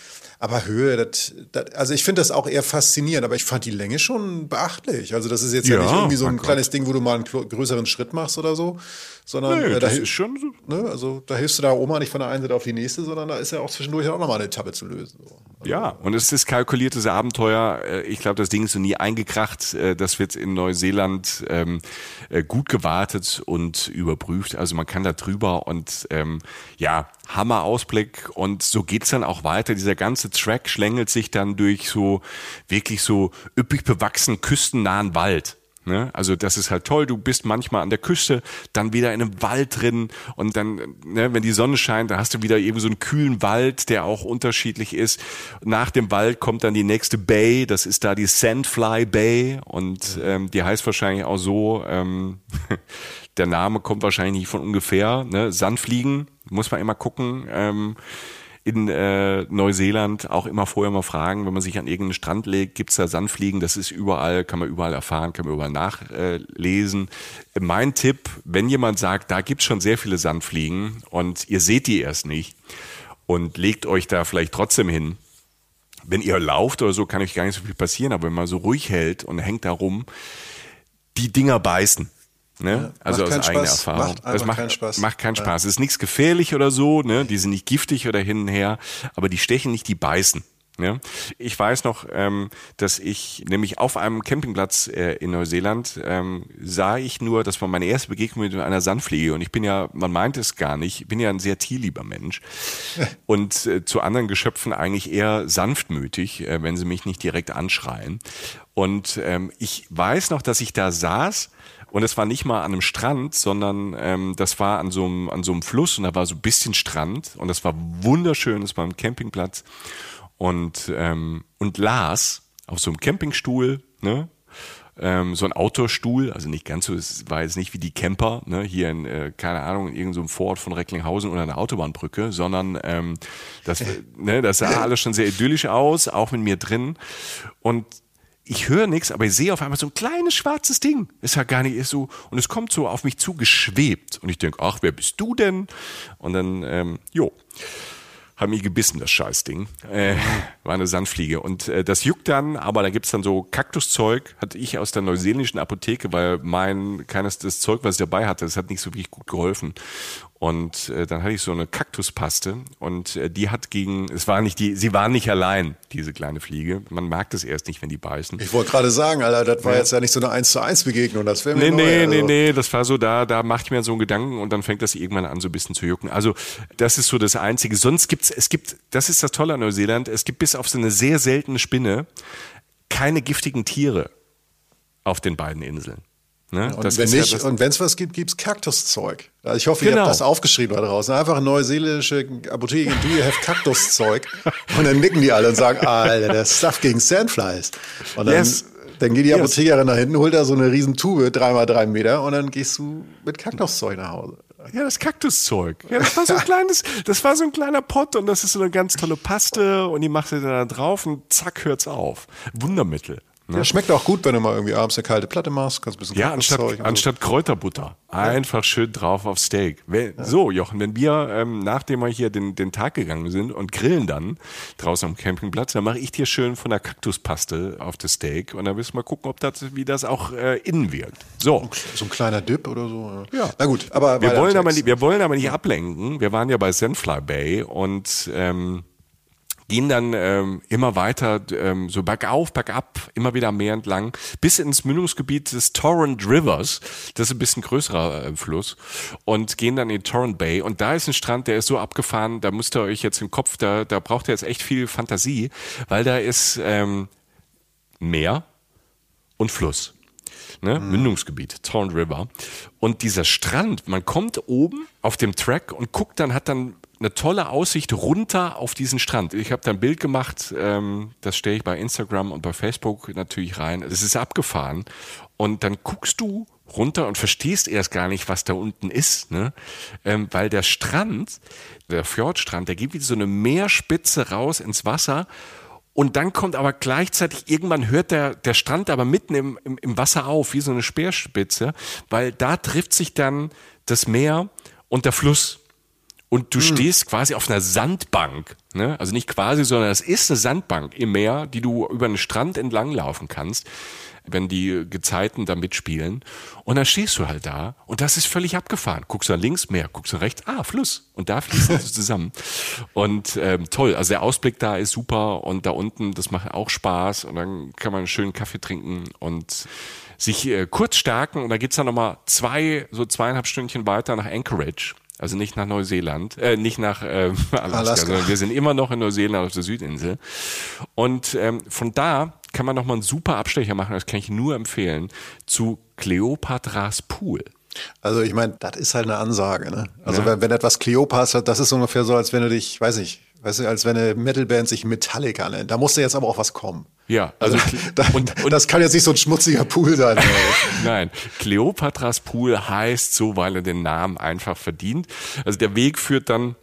Aber Höhe, das, das, also ich finde das auch eher faszinierend, aber ich fand die Länge schon beachtlich. Also das ist jetzt ja, ja nicht irgendwie so ein kleines Ding, wo du mal einen größeren Schritt machst oder so, sondern nee, äh, da das ist schon so. Ne, also da hilfst du der Oma nicht von der einen Seite auf die nächste, sondern da ist ja auch zwischendurch auch nochmal eine Etappe zu lösen. So. Also, ja, und es ist kalkuliertes Abenteuer. Äh, ich glaube, das Ding ist so nie eingekracht. Äh, das wird in Neuseeland ähm, äh, gut gewartet und überprüft. Also man kann da drüber und ähm, ja, Hammer Ausblick und so geht's dann auch weiter. Dieser ganze Track schlängelt sich dann durch so wirklich so üppig bewachsenen küstennahen Wald. Ne? Also das ist halt toll. Du bist manchmal an der Küste, dann wieder in einem Wald drin und dann, ne, wenn die Sonne scheint, dann hast du wieder eben so einen kühlen Wald, der auch unterschiedlich ist. Nach dem Wald kommt dann die nächste Bay, das ist da die Sandfly Bay und ähm, die heißt wahrscheinlich auch so. Ähm, der Name kommt wahrscheinlich nicht von ungefähr. Ne? Sandfliegen muss man immer gucken. Ähm, in äh, Neuseeland auch immer vorher mal fragen, wenn man sich an irgendeinen Strand legt, gibt's da Sandfliegen? Das ist überall, kann man überall erfahren, kann man überall nachlesen. Äh, mein Tipp, wenn jemand sagt, da gibt's schon sehr viele Sandfliegen und ihr seht die erst nicht und legt euch da vielleicht trotzdem hin, wenn ihr lauft oder so, kann euch gar nicht so viel passieren, aber wenn man so ruhig hält und hängt da rum, die Dinger beißen. Ne? Ja, also aus eigener Spaß. Erfahrung. Macht das macht keinen Spaß. Macht keinen Spaß. Ja. Es ist nichts gefährlich oder so, ne? Die sind nicht giftig oder hin und her, aber die stechen nicht, die beißen. Ja? Ich weiß noch, ähm, dass ich nämlich auf einem Campingplatz äh, in Neuseeland ähm, sah ich nur, das war meine erste Begegnung mit einer Sandfliege und ich bin ja, man meint es gar nicht, ich bin ja ein sehr tierlieber Mensch und äh, zu anderen Geschöpfen eigentlich eher sanftmütig, äh, wenn sie mich nicht direkt anschreien. Und ähm, ich weiß noch, dass ich da saß und es war nicht mal an einem Strand, sondern ähm, das war an so, einem, an so einem Fluss und da war so ein bisschen Strand und das war wunderschön, es war ein Campingplatz und, ähm, und las auf so einem Campingstuhl, ne? Ähm, so ein Outdoor-Stuhl, also nicht ganz so, es war jetzt nicht wie die Camper, ne, hier in, äh, keine Ahnung, in irgendeinem Vorort von Recklinghausen oder einer Autobahnbrücke, sondern ähm, das, ne, das sah alles schon sehr idyllisch aus, auch mit mir drin. Und ich höre nichts, aber ich sehe auf einmal so ein kleines schwarzes Ding. Ist ja gar nicht ist so. Und es kommt so auf mich zu geschwebt. Und ich denke, ach, wer bist du denn? Und dann, ähm, jo hat mich gebissen, das Scheißding. Äh, war eine Sandfliege. Und äh, das juckt dann, aber da gibt's dann so Kaktuszeug, hatte ich aus der neuseeländischen Apotheke, weil mein, keines das Zeug, was ich dabei hatte, das hat nicht so wirklich gut geholfen. Und äh, dann hatte ich so eine Kaktuspaste und äh, die hat gegen, es war nicht die, sie war nicht allein, diese kleine Fliege. Man merkt es erst nicht, wenn die beißen. Ich wollte gerade sagen, Alter, das war ja. jetzt ja nicht so eine 1 zu 1 Begegnung, das wäre mir Nee, neu, nee, also. nee, nee, das war so, da, da mache ich mir so einen Gedanken und dann fängt das irgendwann an, so ein bisschen zu jucken. Also, das ist so das Einzige. Sonst gibt's, es gibt, das ist das Tolle an Neuseeland, es gibt bis auf so eine sehr seltene Spinne keine giftigen Tiere auf den beiden Inseln. Ne? Und wenn ja nicht, das- und wenn es was gibt, gibt's Kaktuszeug. Also ich hoffe, ihr Genau. habt das aufgeschrieben da draußen. Einfach neuseelische Apotheke, do you have Kaktuszeug? Und dann nicken die alle und sagen, Alter, der Stuff gegen Sandflies. Und dann, Yes. dann geht die Yes. Apothekerin nach hinten, holt da so eine riesen Tube, dreimal drei Meter, und dann gehst du mit Kaktuszeug nach Hause. Ja, das Kaktuszeug. Ja, das war so ein kleines, das war so ein kleiner Pott und das ist so eine ganz tolle Paste und die macht ihr da drauf und zack hört's auf. Wundermittel. Ne? Ja, schmeckt auch gut, wenn du mal irgendwie abends eine kalte Platte machst, kannst ein bisschen Ja, anstatt, so. anstatt Kräuterbutter. Einfach schön drauf auf Steak. Wenn, So, Jochen, wenn wir, ähm, nachdem wir hier den, den Tag gegangen sind und grillen dann draußen am Campingplatz, dann mache ich dir schön von der Kaktuspaste auf das Steak und dann wirst du mal gucken, ob das, wie das auch äh, innen wirkt. So. So ein kleiner Dip oder so. Ja. Na gut, aber Wir wollen, aber, nicht- wir wollen aber nicht ablenken. Wir waren ja bei Sandfly Bay und ähm, gehen dann ähm, immer weiter, ähm, so bergauf, bergab, immer wieder am Meer entlang, bis ins Mündungsgebiet des Torrent Rivers. Das ist ein bisschen größerer äh, Fluss. Und gehen dann in Torrent Bay. Und da ist ein Strand, der ist so abgefahren, da müsst ihr euch jetzt im Kopf, da, da braucht ihr jetzt echt viel Fantasie, weil da ist ähm, Meer und Fluss. Ne? Mündungsgebiet, Torrent River. Und dieser Strand, man kommt oben auf dem Track und guckt dann, hat dann eine tolle Aussicht runter auf diesen Strand. Ich habe da ein Bild gemacht, ähm, das stelle ich bei Instagram und bei Facebook natürlich rein. Es ist abgefahren. Und dann guckst du runter und verstehst erst gar nicht, was da unten ist, ne? Ähm, weil der Strand, der Fjordstrand, der geht wie so eine Meerspitze raus ins Wasser und dann kommt aber gleichzeitig, irgendwann hört der, der Strand aber mitten im, im, im Wasser auf, wie so eine Speerspitze, weil da trifft sich dann das Meer und der Fluss. Und du stehst quasi auf einer Sandbank. Ne? Also nicht quasi, sondern es ist eine Sandbank im Meer, die du über den Strand entlang laufen kannst, wenn die Gezeiten da mitspielen. Und dann stehst du halt da und das ist völlig abgefahren. Guckst du nach links, Meer, guckst du nach rechts, ah, Fluss. Und da fließen sie zusammen. Und ähm, toll, also der Ausblick da ist super und da unten, das macht auch Spaß und dann kann man einen schönen Kaffee trinken und sich äh, kurz stärken und da geht's dann nochmal zwei, so zweieinhalb Stündchen weiter nach Anchorage. Also nicht nach Neuseeland, äh, nicht nach äh, Alaska, Alaska. sondern wir sind immer noch in Neuseeland auf der Südinsel. Und ähm, von da kann man nochmal einen super Abstecher machen, das kann ich nur empfehlen, zu Kleopatras Pool. Also ich meine, das ist halt eine Ansage. Ne? Also Ja. wenn, wenn etwas Kleopas hat, das ist ungefähr so, als wenn du dich, weiß ich, weißt du, als wenn eine Metalband sich Metallica nennt. Da musste jetzt aber auch was kommen. Ja, Also, also da, und- und- das kann jetzt nicht so ein schmutziger Pool sein. Nein, Kleopatras Pool heißt so, weil er den Namen einfach verdient. Also der Weg führt dann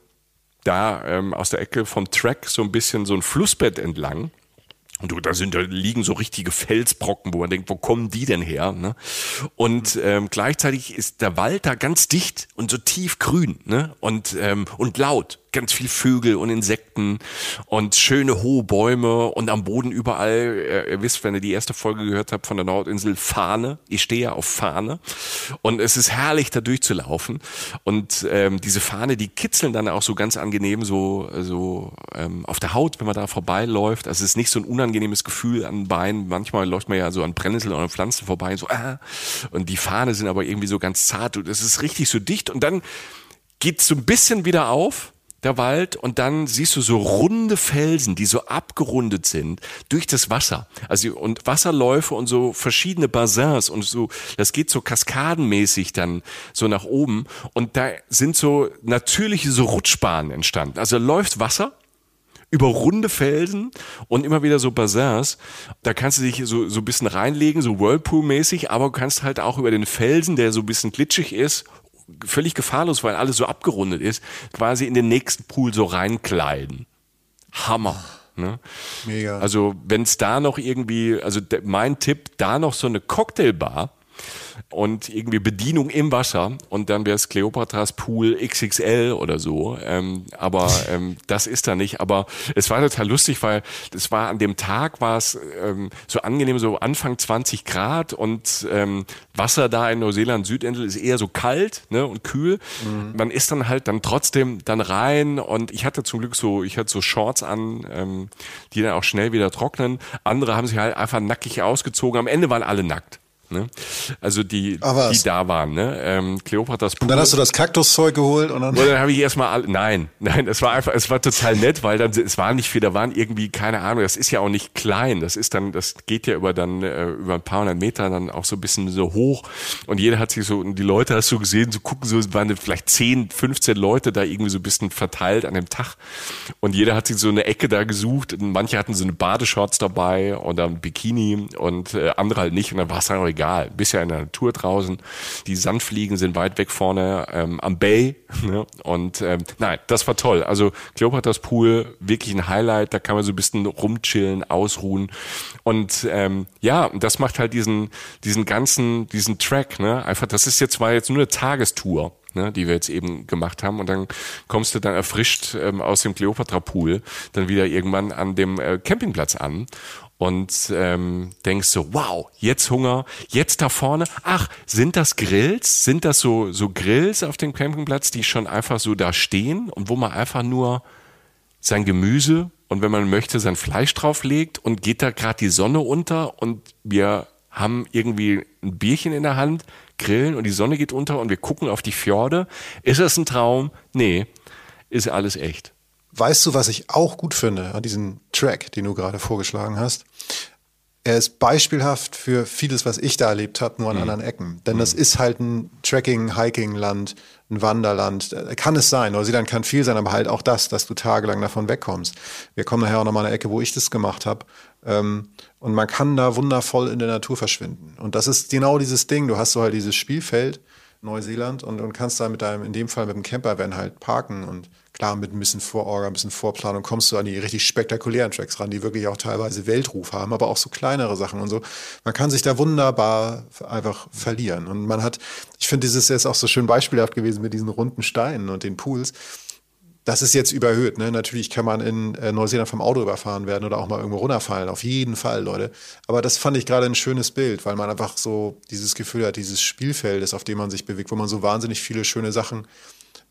da ähm, aus der Ecke vom Track so ein bisschen so ein Flussbett entlang. Und du, da sind, da liegen so richtige Felsbrocken, wo man denkt, wo kommen die denn her? Ne? Und ähm, gleichzeitig ist der Wald da ganz dicht und so tief grün ne? und, ähm, und laut, ganz viel Vögel und Insekten und schöne hohe Bäume und am Boden überall, ihr, ihr wisst, wenn ihr die erste Folge gehört habt von der Nordinsel, Fahne. Ich stehe ja auf Fahne und es ist herrlich, da durchzulaufen und ähm, diese Fahne, die kitzeln dann auch so ganz angenehm so, so ähm, auf der Haut, wenn man da vorbeiläuft. Also es ist nicht so ein unangenehmes Gefühl an Beinen. Manchmal läuft man ja so an Brennnesseln oder Pflanzen vorbei, so ah. und die Fahne sind aber irgendwie so ganz zart und es ist richtig so dicht und dann geht so ein bisschen wieder auf der Wald und dann siehst du so runde Felsen, die so abgerundet sind durch das Wasser. Also und Wasserläufe und so verschiedene Bassins und so, das geht so kaskadenmäßig dann so nach oben und da sind so natürliche so Rutschbahnen entstanden. Also läuft Wasser über runde Felsen und immer wieder so Bassins. Da kannst du dich so, so ein bisschen reinlegen, so Whirlpool-mäßig, aber du kannst halt auch über den Felsen, der so ein bisschen glitschig ist, völlig gefahrlos, weil alles so abgerundet ist, quasi in den nächsten Pool so reinkleiden. Hammer. Ne? Mega. Also wenn es da noch irgendwie, also mein Tipp, da noch so eine Cocktailbar und irgendwie Bedienung im Wasser und dann wäre es Cleopatras Pool XXL oder so. Ähm, aber ähm, das ist da nicht. Aber es war total lustig, weil es war an dem Tag war es ähm, so angenehm, so Anfang 20 Grad und ähm, Wasser da in Neuseeland Südinsel ist eher so kalt ne, und kühl. Mhm. Man ist dann halt dann trotzdem dann rein und ich hatte zum Glück so, ich hatte so Shorts an, ähm, die dann auch schnell wieder trocknen. Andere haben sich halt einfach nackig ausgezogen. Am Ende waren alle nackt. Ne? Also die, die da waren, ne? Ähm, Kleopatras Pool. Und dann hast du das Kaktuszeug geholt und dann. Und dann habe ich erstmal alle, nein, nein, es war einfach, es war total nett, weil dann, es war nicht viel, da waren irgendwie, keine Ahnung, das ist ja auch nicht klein, das ist dann, das geht ja über dann, äh, über ein paar hundert Meter dann auch so ein bisschen so hoch und jeder hat sich so, und die Leute hast du gesehen, so gucken, so waren vielleicht 10, 15 Leute da irgendwie so ein bisschen verteilt an dem Tag und jeder hat sich so eine Ecke da gesucht und manche hatten so eine Badeshorts dabei oder ein Bikini und äh, andere halt nicht und dann war es dann auch egal. Bist ja in der Natur draußen. Die Sandfliegen sind weit weg vorne ähm, am Bay. Ne? Und ähm, nein, das war toll. Also Kleopatras Pool, wirklich ein Highlight. Da kann man so ein bisschen rumchillen, ausruhen. Und ähm, ja, das macht halt diesen, diesen ganzen, diesen Track, ne? Einfach, das ist jetzt, war jetzt nur eine Tagestour. Ne, die wir jetzt eben gemacht haben. Und dann kommst du dann erfrischt ähm, aus dem Kleopatra-Pool dann wieder irgendwann an dem äh, Campingplatz an und ähm, denkst so, wow, jetzt Hunger, jetzt da vorne. Ach, sind das Grills? Sind das so, so Grills auf dem Campingplatz, die schon einfach so da stehen und wo man einfach nur sein Gemüse und wenn man möchte, sein Fleisch drauflegt und geht da gerade die Sonne unter und wir haben irgendwie ein Bierchen in der Hand, grillen und die Sonne geht unter und wir gucken auf die Fjorde. Ist das ein Traum? Nee, ist alles echt. Weißt du, was ich auch gut finde an diesem Track, den du gerade vorgeschlagen hast? Er ist beispielhaft für vieles, was ich da erlebt habe, nur an mhm. anderen Ecken. Denn mhm. das ist halt ein Trekking, Hiking-Land, ein Wanderland. Kann es sein. Neuseeland kann viel sein, aber halt auch das, dass du tagelang davon wegkommst. Wir kommen nachher auch nochmal eine Ecke, wo ich das gemacht habe. Ähm, und man kann da wundervoll in der Natur verschwinden. Und das ist genau dieses Ding. Du hast so halt dieses Spielfeld, Neuseeland, und, und kannst da mit deinem, in dem Fall mit dem Campervan halt parken und klar, mit ein bisschen Vororga, ein bisschen Vorplanung kommst du an die richtig spektakulären Tracks ran, die wirklich auch teilweise Weltruf haben, aber auch so kleinere Sachen und so. Man kann sich da wunderbar einfach verlieren. Und man hat, ich finde, dieses ist auch so schön beispielhaft gewesen mit diesen runden Steinen und den Pools. Das ist jetzt überhöht. Ne? Natürlich kann man in äh, Neuseeland vom Auto überfahren werden oder auch mal irgendwo runterfallen. Auf jeden Fall, Leute. Aber das fand ich gerade ein schönes Bild, weil man einfach so dieses Gefühl hat, dieses Spielfeldes, auf dem man sich bewegt, wo man so wahnsinnig viele schöne Sachen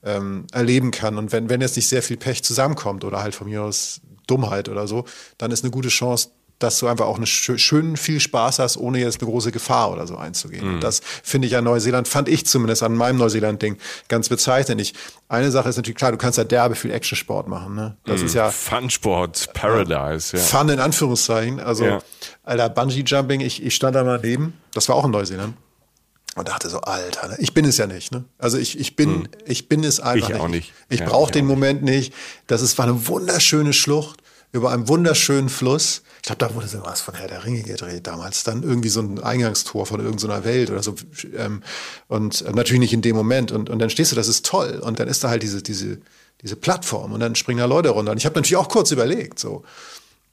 ähm, erleben kann. Und wenn, wenn jetzt nicht sehr viel Pech zusammenkommt oder halt von mir aus Dummheit oder so, dann ist eine gute Chance, dass du einfach auch eine schön viel Spaß hast, ohne jetzt eine große Gefahr oder so einzugehen. Mhm. Das finde ich an Neuseeland, fand ich zumindest an meinem Neuseeland-Ding ganz bezeichnend. Ich, eine Sache ist natürlich klar, du kannst ja derbe viel Actionsport machen. Ne? Das mhm. ist ja Fun-Sport, Paradise. Ja. Fun in Anführungszeichen. Also, ja. Alter, Bungee-Jumping, ich, ich stand da mal neben, das war auch in Neuseeland. Und dachte so, Alter, ne? ich bin es ja nicht. Ne? Also ich, ich bin, hm. ich bin es einfach ich nicht. Auch nicht. Ich ja, brauche den Moment nicht. Das ist, war eine wunderschöne Schlucht über einem wunderschönen Fluss. Ich glaube, da wurde so was von Herr der Ringe gedreht damals. Dann irgendwie so ein Eingangstor von irgendeiner Welt oder so. Ähm, und äh, natürlich nicht in dem Moment. Und, und dann stehst du, das ist toll. Und dann ist da halt diese, diese, diese Plattform und dann springen da Leute runter. Und ich habe natürlich auch kurz überlegt, so.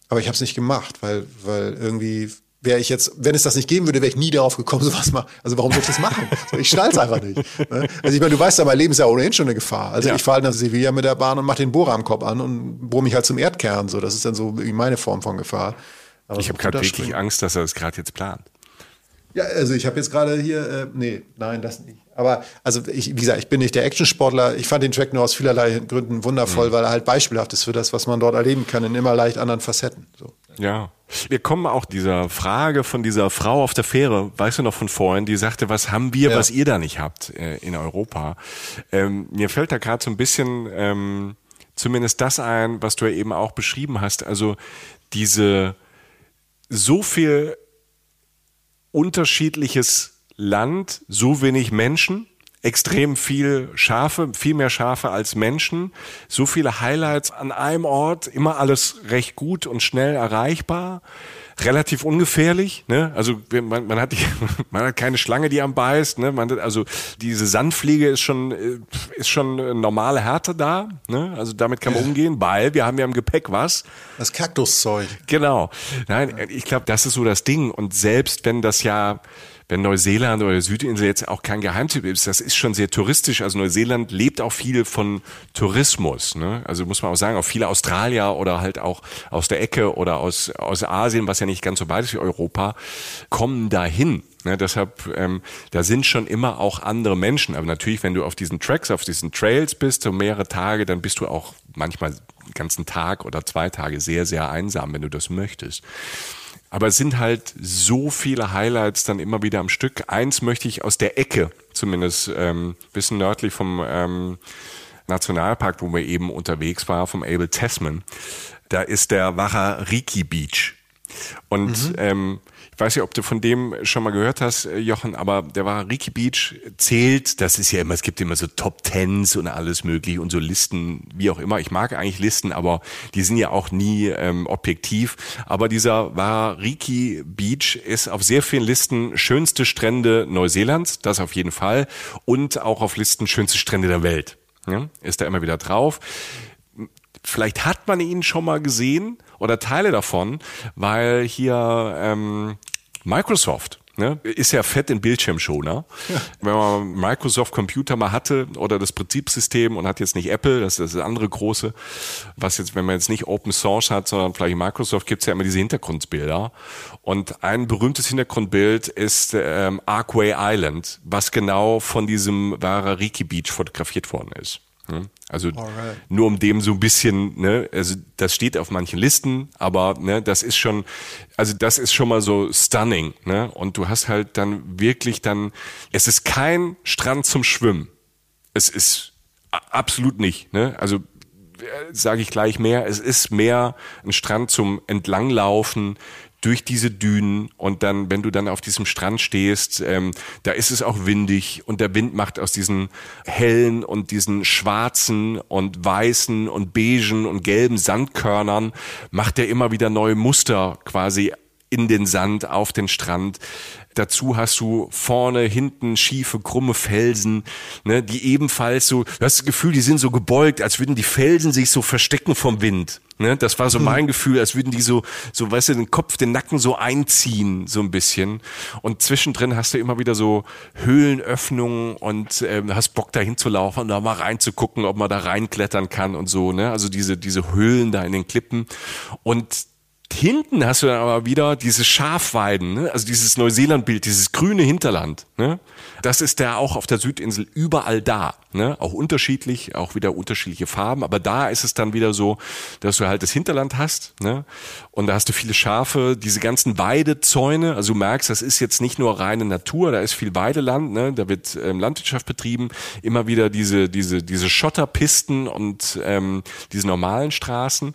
Aber ich habe es nicht gemacht, weil, weil irgendwie wäre ich jetzt, wenn es das nicht geben würde, wäre ich nie darauf gekommen, sowas machen. Also warum soll ich das machen? So, ich schnall's einfach nicht. Ne? Also ich meine, du weißt ja, mein Leben ist ja ohnehin schon eine Gefahr. Also ja. ich fahre halt nach Sevilla mit der Bahn und mache den Bohrer am Kopf an und bohre mich halt zum Erdkern. So, das ist dann so meine Form von Gefahr. Aber ich habe gerade wirklich Angst, dass er das gerade jetzt plant. Ja, also ich habe jetzt gerade hier, äh, nee, nein, das nicht. Aber also ich, wie gesagt, ich bin nicht der Actionsportler. Ich fand den Track nur aus vielerlei Gründen wundervoll, mhm. weil er halt beispielhaft ist für das, was man dort erleben kann, in immer leicht anderen Facetten. So. Ja. Wir kommen auch dieser Frage von dieser Frau auf der Fähre, weißt du noch von vorhin, die sagte, was haben wir, ja. was ihr da nicht habt äh, in Europa? Ähm, mir fällt da gerade so ein bisschen ähm, zumindest das ein, was du ja eben auch beschrieben hast. Also diese so viel unterschiedliches Land, so wenig Menschen, extrem viel Schafe, viel mehr Schafe als Menschen, so viele Highlights an einem Ort, immer alles recht gut und schnell erreichbar, relativ ungefährlich, ne? Also man, man hat die, man hat keine Schlange, die am beißt, ne? Man also diese Sandfliege ist schon äh, ist schon normale Härte da, ne? Also damit kann man umgehen, weil wir haben ja im Gepäck was. Das Kaktuszeug. Genau. Nein, ich glaube, das ist so das Ding und selbst wenn das ja wenn Neuseeland oder Südinsel jetzt auch kein Geheimtipp ist, das ist schon sehr touristisch. Also Neuseeland lebt auch viel von Tourismus. Ne? Also muss man auch sagen, auch viele Australier oder halt auch aus der Ecke oder aus, aus Asien, was ja nicht ganz so weit ist wie Europa, kommen dahin. Ne, deshalb, ähm, da sind schon immer auch andere Menschen. Aber natürlich, wenn du auf diesen Tracks, auf diesen Trails bist, so mehrere Tage, dann bist du auch manchmal den ganzen Tag oder zwei Tage sehr, sehr einsam, wenn du das möchtest. Aber es sind halt so viele Highlights dann immer wieder am Stück. Eins möchte ich aus der Ecke, zumindest ähm, bisschen nördlich vom ähm, Nationalpark, wo wir eben unterwegs waren, vom Abel Tasman. Da ist der Wahariki Beach. Und mhm. ähm, ich weiß nicht, ob du von dem schon mal gehört hast, äh, Jochen, aber der war Ricky Beach zählt, das ist ja immer, es gibt immer so Top Tens und alles mögliche und so Listen, wie auch immer. Ich mag eigentlich Listen, aber die sind ja auch nie ähm, objektiv. Aber dieser war Ricky Beach ist auf sehr vielen Listen schönste Strände Neuseelands, das auf jeden Fall, und auch auf Listen schönste Strände der Welt. Ja, ist da immer wieder drauf. Vielleicht hat man ihn schon mal gesehen oder Teile davon, weil hier ähm, Microsoft Ne? Ist ja fett in Bildschirmschoner. Ja. Wenn man Microsoft Computer mal hatte oder das Betriebssystem und hat jetzt nicht Apple, das ist das andere große, was jetzt, wenn man jetzt nicht Open Source hat, sondern vielleicht Microsoft, gibt's ja immer diese Hintergrundbilder. Und ein berühmtes Hintergrundbild ist ähm, Arkway Island, was genau von diesem Warariki Beach fotografiert worden ist. Ne? Also Alright. nur um dem so ein bisschen, ne, also das steht auf manchen Listen, aber ne, das ist schon, also das ist schon mal so stunning, ne? Und du hast halt dann wirklich dann, es ist kein Strand zum Schwimmen. Es ist absolut nicht, ne? Also äh, sage ich gleich mehr, es ist mehr ein Strand zum Entlanglaufen, durch diese Dünen und dann, wenn du dann auf diesem Strand stehst, ähm, da ist es auch windig und der Wind macht aus diesen hellen und diesen schwarzen und weißen und beigen und gelben Sandkörnern, macht er immer wieder neue Muster quasi in den Sand, auf den Strand. Dazu hast du vorne, hinten schiefe, krumme Felsen, ne, die ebenfalls so, du hast das Gefühl, die sind so gebeugt, als würden die Felsen sich so verstecken vom Wind. Ne, das war so hm. mein Gefühl, als würden die so, so, weißt du, den Kopf, den Nacken so einziehen, so ein bisschen. Und zwischendrin hast du immer wieder so Höhlenöffnungen und ähm, hast Bock da hinzulaufen und da mal reinzugucken, ob man da reinklettern kann und so, ne? Also diese, diese Höhlen da in den Klippen. Und hinten hast du dann aber wieder diese Schafweiden, ne? also dieses Neuseeland-Bild, dieses grüne Hinterland. Ne? Das ist da auch auf der Südinsel überall da. Ne? Auch unterschiedlich, auch wieder unterschiedliche Farben. Aber da ist es dann wieder so, dass du halt das Hinterland hast. Ne? Und da hast du viele Schafe, diese ganzen Weidezäune. Also du merkst, das ist jetzt nicht nur reine Natur, da ist viel Weideland. Ne? Da wird ähm, Landwirtschaft betrieben. Immer wieder diese, diese, diese Schotterpisten und ähm, diese normalen Straßen.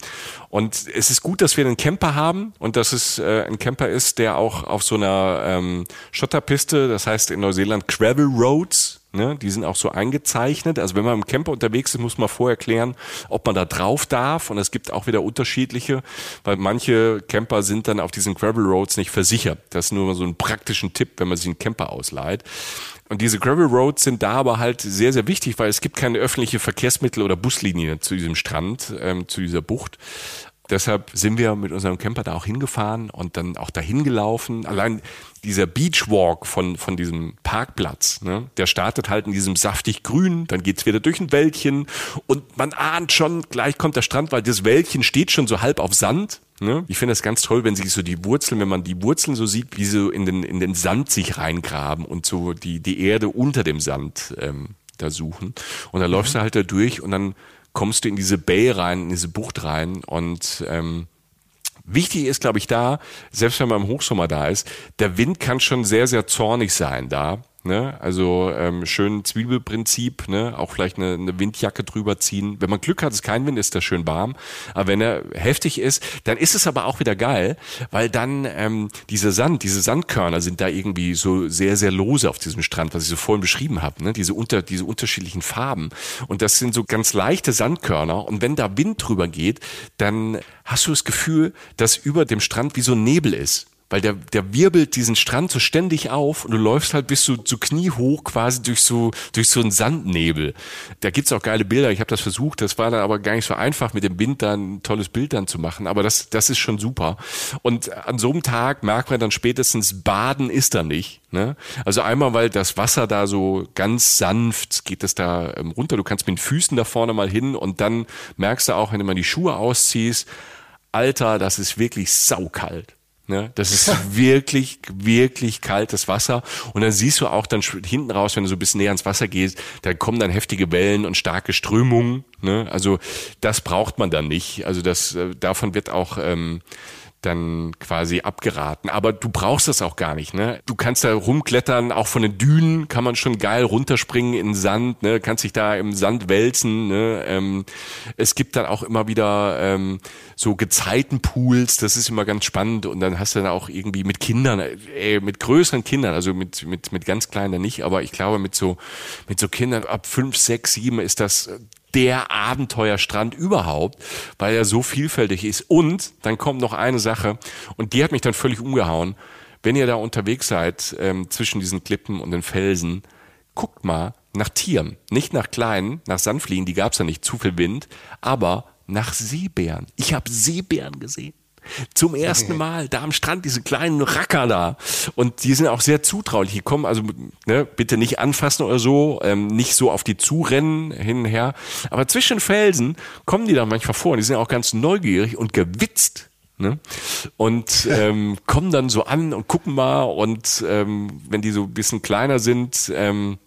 Und es ist gut, dass wir einen Camper haben und dass es äh, ein Camper ist, der auch auf so einer ähm, Schotterpiste, das heißt in Neuseeland Gravel Roads, Ne, die sind auch so eingezeichnet. Also wenn man im Camper unterwegs ist, muss man vorher klären, ob man da drauf darf. Und es gibt auch wieder unterschiedliche, weil manche Camper sind dann auf diesen Gravel Roads nicht versichert. Das ist nur so ein praktischen Tipp, wenn man sich einen Camper ausleiht. Und diese Gravel Roads sind da aber halt sehr, sehr wichtig, weil es gibt keine öffentliche Verkehrsmittel oder Buslinie zu diesem Strand, ähm, zu dieser Bucht. Deshalb sind wir mit unserem Camper da auch hingefahren und dann auch dahin gelaufen. Allein dieser Beachwalk von, von diesem Parkplatz, ne, der startet halt in diesem saftig Grün, dann geht's wieder durch ein Wäldchen und man ahnt schon, gleich kommt der Strand, weil das Wäldchen steht schon so halb auf Sand. Ne? Ich finde das ganz toll, wenn sich so die Wurzeln, wenn man die Wurzeln so sieht, wie so in den, in den Sand sich reingraben und so die, die Erde unter dem Sand ähm, da suchen. Und dann mhm. läufst du halt da durch und dann kommst du in diese Bay rein, in diese Bucht rein und ähm, Wichtig ist, glaube ich, da, selbst wenn man im Hochsommer da ist, der Wind kann schon sehr, sehr zornig sein da. Ne? Also ähm, schön Zwiebelprinzip, ne? auch vielleicht eine, eine Windjacke drüber ziehen. Wenn man Glück hat, ist kein Wind, ist das schön warm. Aber wenn er heftig ist, dann ist es aber auch wieder geil, weil dann ähm, diese Sand, diese Sandkörner sind da irgendwie so sehr, sehr lose auf diesem Strand, was ich so vorhin beschrieben habe. Ne? Diese, unter, diese unterschiedlichen Farben. Und das sind so ganz leichte Sandkörner. Und wenn da Wind drüber geht, dann hast du das Gefühl, dass über dem Strand wie so ein Nebel ist weil der, der wirbelt diesen Strand so ständig auf und du läufst halt bis zu, so kniehoch quasi durch so, durch so einen Sandnebel. Da gibt's auch geile Bilder. Ich habe das versucht, das war dann aber gar nicht so einfach, mit dem Wind dann ein tolles Bild dann zu machen. Aber das, das ist schon super. Und an so einem Tag merkt man dann spätestens, Baden ist da nicht. Ne? Also einmal, weil das Wasser da so ganz sanft geht es da ähm, runter. Du kannst mit den Füßen da vorne mal hin und dann merkst du auch, wenn du mal die Schuhe ausziehst, Alter, das ist wirklich saukalt. Ne? Das ist wirklich, wirklich kaltes Wasser. Und dann siehst du auch dann hinten raus, wenn du so ein bisschen näher ans Wasser gehst, da kommen dann heftige Wellen und starke Strömungen. Ne? Also das braucht man dann nicht. Also das äh, davon wird auch ähm, dann quasi abgeraten. Aber du brauchst das auch gar nicht, ne? Du kannst da rumklettern, auch von den Dünen kann man schon geil runterspringen in Sand, ne? Kannst dich da im Sand wälzen, ne? Ähm, es gibt dann auch immer wieder ähm, so Gezeitenpools, das ist immer ganz spannend und dann hast du dann auch irgendwie mit Kindern, äh, mit größeren Kindern, also mit, mit, mit ganz kleinen nicht, aber ich glaube mit so, mit so Kindern ab fünf, sechs, sieben ist das der Abenteuerstrand überhaupt, weil er so vielfältig ist. Und dann kommt noch eine Sache, und die hat mich dann völlig umgehauen. Wenn ihr da unterwegs seid, ähm, zwischen diesen Klippen und den Felsen, guckt mal nach Tieren. Nicht nach kleinen, nach Sandfliegen, die gab's ja nicht, zu viel Wind, aber nach Seebären. Ich habe Seebären gesehen. Zum ersten Mal da am Strand, diese kleinen Racker da. Und die sind auch sehr zutraulich. Die kommen also, ne, bitte nicht anfassen oder so, ähm, nicht so auf die zurennen hin und her. Aber zwischen Felsen kommen die da manchmal vor und die sind auch ganz neugierig und gewitzt. Ne? Und ähm, kommen dann so an und gucken mal und ähm, wenn die so ein bisschen kleiner sind, ähm,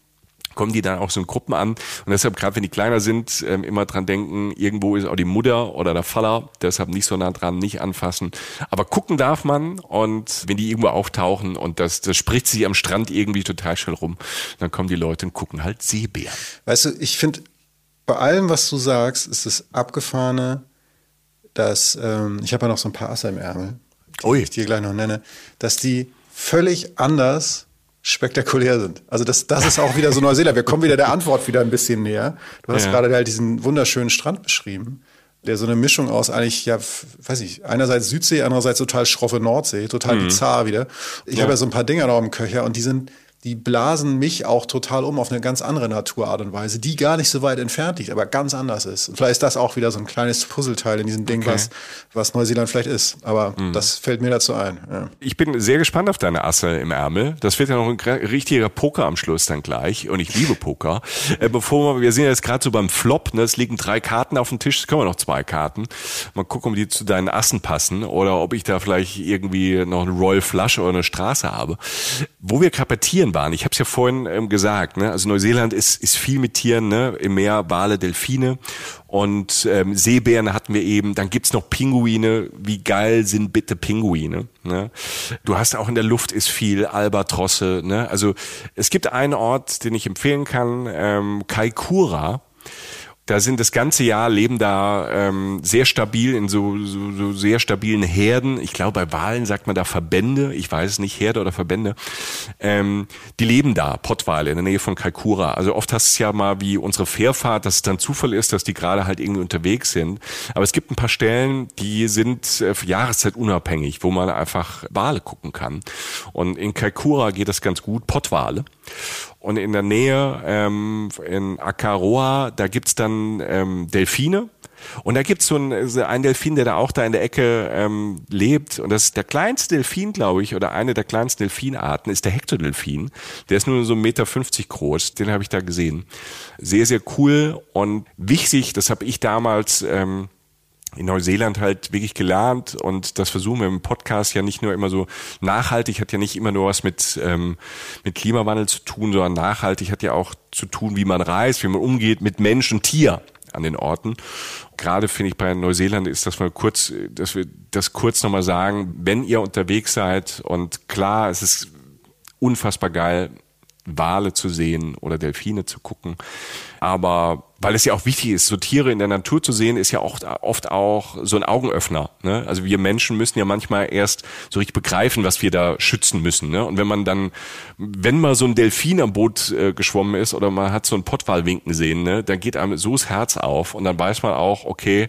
kommen die dann auch so in Gruppen an. Und deshalb, gerade wenn die kleiner sind, ähm, immer dran denken, irgendwo ist auch die Mutter oder der Vater, deshalb nicht so nah dran, nicht anfassen. Aber gucken darf man und wenn die irgendwo auftauchen und das, das spricht sich am Strand irgendwie total schnell rum, dann kommen die Leute und gucken halt Seebären. Weißt du, ich finde, bei allem, was du sagst, ist es abgefahrene, dass, ähm, ich habe ja noch so ein paar Asse im Ärmel, die Ui. ich dir gleich noch nenne, dass die völlig anders spektakulär sind. Also das, das ist auch wieder so Neuseeland. Wir kommen wieder der Antwort wieder ein bisschen näher. Du hast ja. gerade halt diesen wunderschönen Strand beschrieben, der so eine Mischung aus eigentlich, ja, weiß ich, einerseits Südsee, andererseits total schroffe Nordsee, total mhm. bizarr wieder. Ich ja. habe ja so ein paar Dinger noch im Köcher und die sind die blasen mich auch total um auf eine ganz andere Naturart und Weise, die gar nicht so weit entfernt liegt, aber ganz anders ist. Und vielleicht ist das auch wieder so ein kleines Puzzleteil in diesem Ding, okay. was, was Neuseeland vielleicht ist. Aber mhm. das fällt mir dazu ein. Ja. Ich bin sehr gespannt auf deine Asse im Ärmel. Das wird ja noch ein richtiger Poker am Schluss dann gleich. Und ich liebe Poker. Äh, bevor wir, wir sind jetzt gerade so beim Flop, ne? es liegen drei Karten auf dem Tisch, es kommen noch zwei Karten. Mal gucken, ob die zu deinen Assen passen oder ob ich da vielleicht irgendwie noch eine Royal Flush oder eine Straße habe. Wo wir kapitieren waren. Ich habe es ja vorhin ähm, gesagt, ne? also Neuseeland ist, ist viel mit Tieren, ne? im Meer Wale, Delfine und ähm, Seebären hatten wir eben. Dann gibt's noch Pinguine. Wie geil sind bitte Pinguine? Ne? Du hast auch in der Luft ist viel Albatrosse. Ne? Also es gibt einen Ort, den ich empfehlen kann, ähm, Kaikoura da sind das ganze Jahr leben da ähm, sehr stabil in so, so, so sehr stabilen Herden. Ich glaube, bei Wahlen sagt man da Verbände. Ich weiß es nicht, Herde oder Verbände. Ähm, die leben da, Pottwale in der Nähe von Kalkura. Also oft hast du es ja mal wie unsere Fährfahrt, dass es dann Zufall ist, dass die gerade halt irgendwie unterwegs sind. Aber es gibt ein paar Stellen, die sind äh, Jahreszeit unabhängig, wo man einfach Wale gucken kann. Und in Kalkura geht das ganz gut, Pottwale. Und in der Nähe ähm, in Akaroa, da gibt's dann ähm, Delfine. Und da gibt's so einen, so einen Delfin, der da auch da in der Ecke ähm, lebt. Und das ist der kleinste Delfin, glaube ich, oder eine der kleinsten Delfinarten, ist der Hektodelfin. Der ist nur so 1,50 Meter groß. Den habe ich da gesehen. Sehr, sehr cool und wichtig, das habe ich damals ähm, in Neuseeland halt wirklich gelernt und das versuchen wir im Podcast ja nicht nur immer so nachhaltig, hat ja nicht immer nur was mit, ähm, mit Klimawandel zu tun, sondern nachhaltig hat ja auch zu tun, wie man reist, wie man umgeht mit Mensch und Tier an den Orten. Gerade finde ich bei Neuseeland ist das mal kurz, dass wir das kurz nochmal sagen, wenn ihr unterwegs seid und klar, es ist unfassbar geil, Wale zu sehen oder Delfine zu gucken. Aber weil es ja auch wichtig ist, so Tiere in der Natur zu sehen, ist ja oft, oft auch so ein Augenöffner. Ne? Also wir Menschen müssen ja manchmal erst so richtig begreifen, was wir da schützen müssen. Ne? Und wenn man dann, wenn mal so ein Delfin am Boot äh, geschwommen ist oder man hat so einen Pottwal winken sehen, ne, dann geht einem so das Herz auf und dann weiß man auch, okay,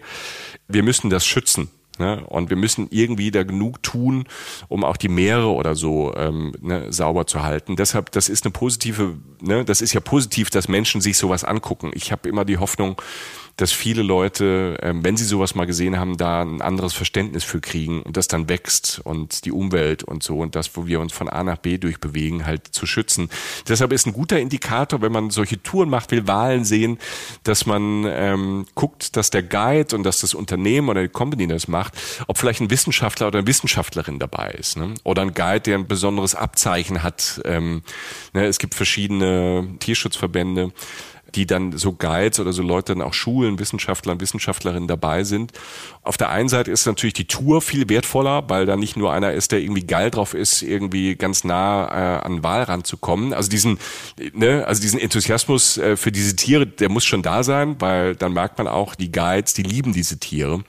wir müssen das schützen. Ne? Und wir müssen irgendwie da genug tun, um auch die Meere oder so ähm, ne, sauber zu halten. Deshalb, das ist eine positive, ne, das ist ja positiv, dass Menschen sich sowas angucken. Ich habe immer die Hoffnung, dass viele Leute, ähm, wenn sie sowas mal gesehen haben, da ein anderes Verständnis für kriegen und das dann wächst und die Umwelt und so und das, wo wir uns von A nach B durchbewegen, halt zu schützen. Deshalb ist ein guter Indikator, wenn man solche Touren macht, will Wahlen sehen, dass man ähm, guckt, dass der Guide und dass das Unternehmen oder die Company das macht, ob vielleicht ein Wissenschaftler oder eine Wissenschaftlerin dabei ist. Ne? Oder ein Guide, der ein besonderes Abzeichen hat. Ähm, ne? Es gibt verschiedene Tierschutzverbände die dann so Guides oder so Leute dann auch Schulen, Wissenschaftler und Wissenschaftlerinnen dabei sind. Auf der einen Seite ist natürlich die Tour viel wertvoller, weil da nicht nur einer ist, der irgendwie geil drauf ist, irgendwie ganz nah äh, an den Walrand zu kommen. Also diesen, ne, also diesen Enthusiasmus äh, für diese Tiere, der muss schon da sein, weil dann merkt man auch, die Guides, die lieben diese Tiere.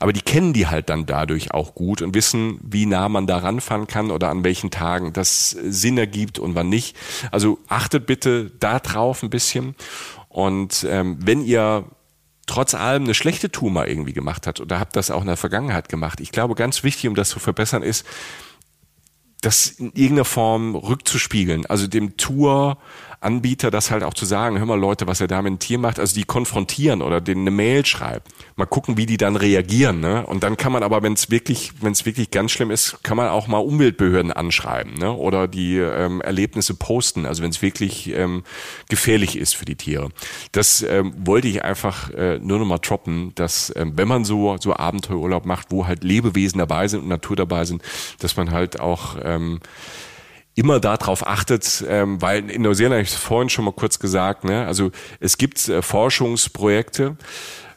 Aber die kennen die halt dann dadurch auch gut und wissen, wie nah man da ranfahren kann oder an welchen Tagen das Sinn ergibt und wann nicht. Also achtet bitte da drauf ein bisschen. Und ähm, wenn ihr trotz allem eine schlechte Tour irgendwie gemacht habt oder habt das auch in der Vergangenheit gemacht, ich glaube, ganz wichtig, um das zu verbessern, ist, das in irgendeiner Form rückzuspiegeln. Also dem Tour Anbieter das halt auch zu sagen, hör mal Leute, was er da mit dem Tier macht, also die konfrontieren oder denen eine Mail schreiben. Mal gucken, wie die dann reagieren. Ne? Und dann kann man aber, wenn es wirklich, wenn wirklich ganz schlimm ist, kann man auch mal Umweltbehörden anschreiben ne? oder die ähm, Erlebnisse posten, also wenn es wirklich ähm, gefährlich ist für die Tiere. Das ähm, wollte ich einfach äh, nur noch mal droppen, dass ähm, wenn man so, so Abenteuerurlaub macht, wo halt Lebewesen dabei sind und Natur dabei sind, dass man halt auch ähm, immer darauf achtet, ähm, weil in Neuseeland habe ich es vorhin schon mal kurz gesagt, ne, also es gibt äh, Forschungsprojekte,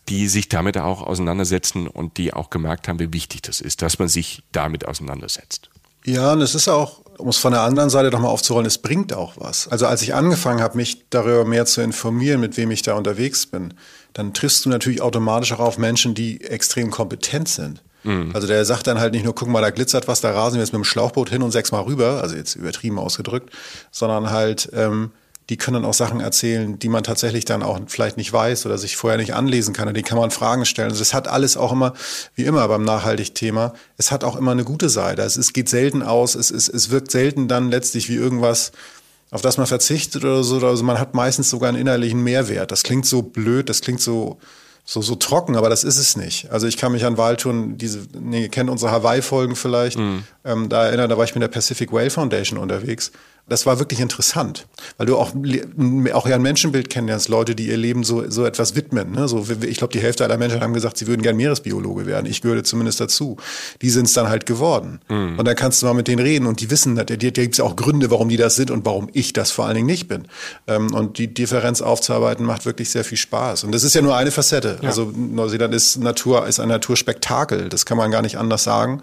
die sich damit auch auseinandersetzen und die auch gemerkt haben, wie wichtig das ist, dass man sich damit auseinandersetzt. Ja, und es ist auch, um es von der anderen Seite nochmal aufzurollen, es bringt auch was. Also als ich angefangen habe, mich darüber mehr zu informieren, mit wem ich da unterwegs bin, dann triffst du natürlich automatisch auch auf Menschen, die extrem kompetent sind. Mhm. Also der sagt dann halt nicht nur, guck mal, da glitzert was, da rasen wir jetzt mit dem Schlauchboot hin und sechsmal rüber, also jetzt übertrieben ausgedrückt, sondern halt, ähm, die können dann auch Sachen erzählen, die man tatsächlich dann auch vielleicht nicht weiß oder sich vorher nicht anlesen kann. Und die kann man Fragen stellen. Also es hat alles auch immer, wie immer beim Nachhaltig-Thema, es hat auch immer eine gute Seite. Also es geht selten aus, es, es, es wirkt selten dann letztlich wie irgendwas, auf das man verzichtet oder so. Also man hat meistens sogar einen innerlichen Mehrwert. Das klingt so blöd, das klingt so so, so trocken, aber das ist es nicht. Also ich kann mich an Waldtouren, diese, nee, ihr kennt unsere Hawaii-Folgen vielleicht, mhm. ähm, da erinnern, da war ich mit der Pacific Whale Foundation unterwegs das war wirklich interessant, weil du auch, auch ja ein Menschenbild kennenlernst, Leute, die ihr Leben so, so etwas widmen. Ne? So, ich glaube, die Hälfte aller Menschen haben gesagt, sie würden gern Meeresbiologe werden. Ich gehöre zumindest dazu. Die sind es dann halt geworden. Mhm. Und dann kannst du mal mit denen reden und die wissen, da, da gibt es auch Gründe, warum die das sind und warum ich das vor allen Dingen nicht bin. Ähm, und die Differenz aufzuarbeiten macht wirklich sehr viel Spaß. Und das ist ja nur eine Facette. Ja. Also Neuseeland ist Natur, ist ein Naturspektakel. Das kann man gar nicht anders sagen.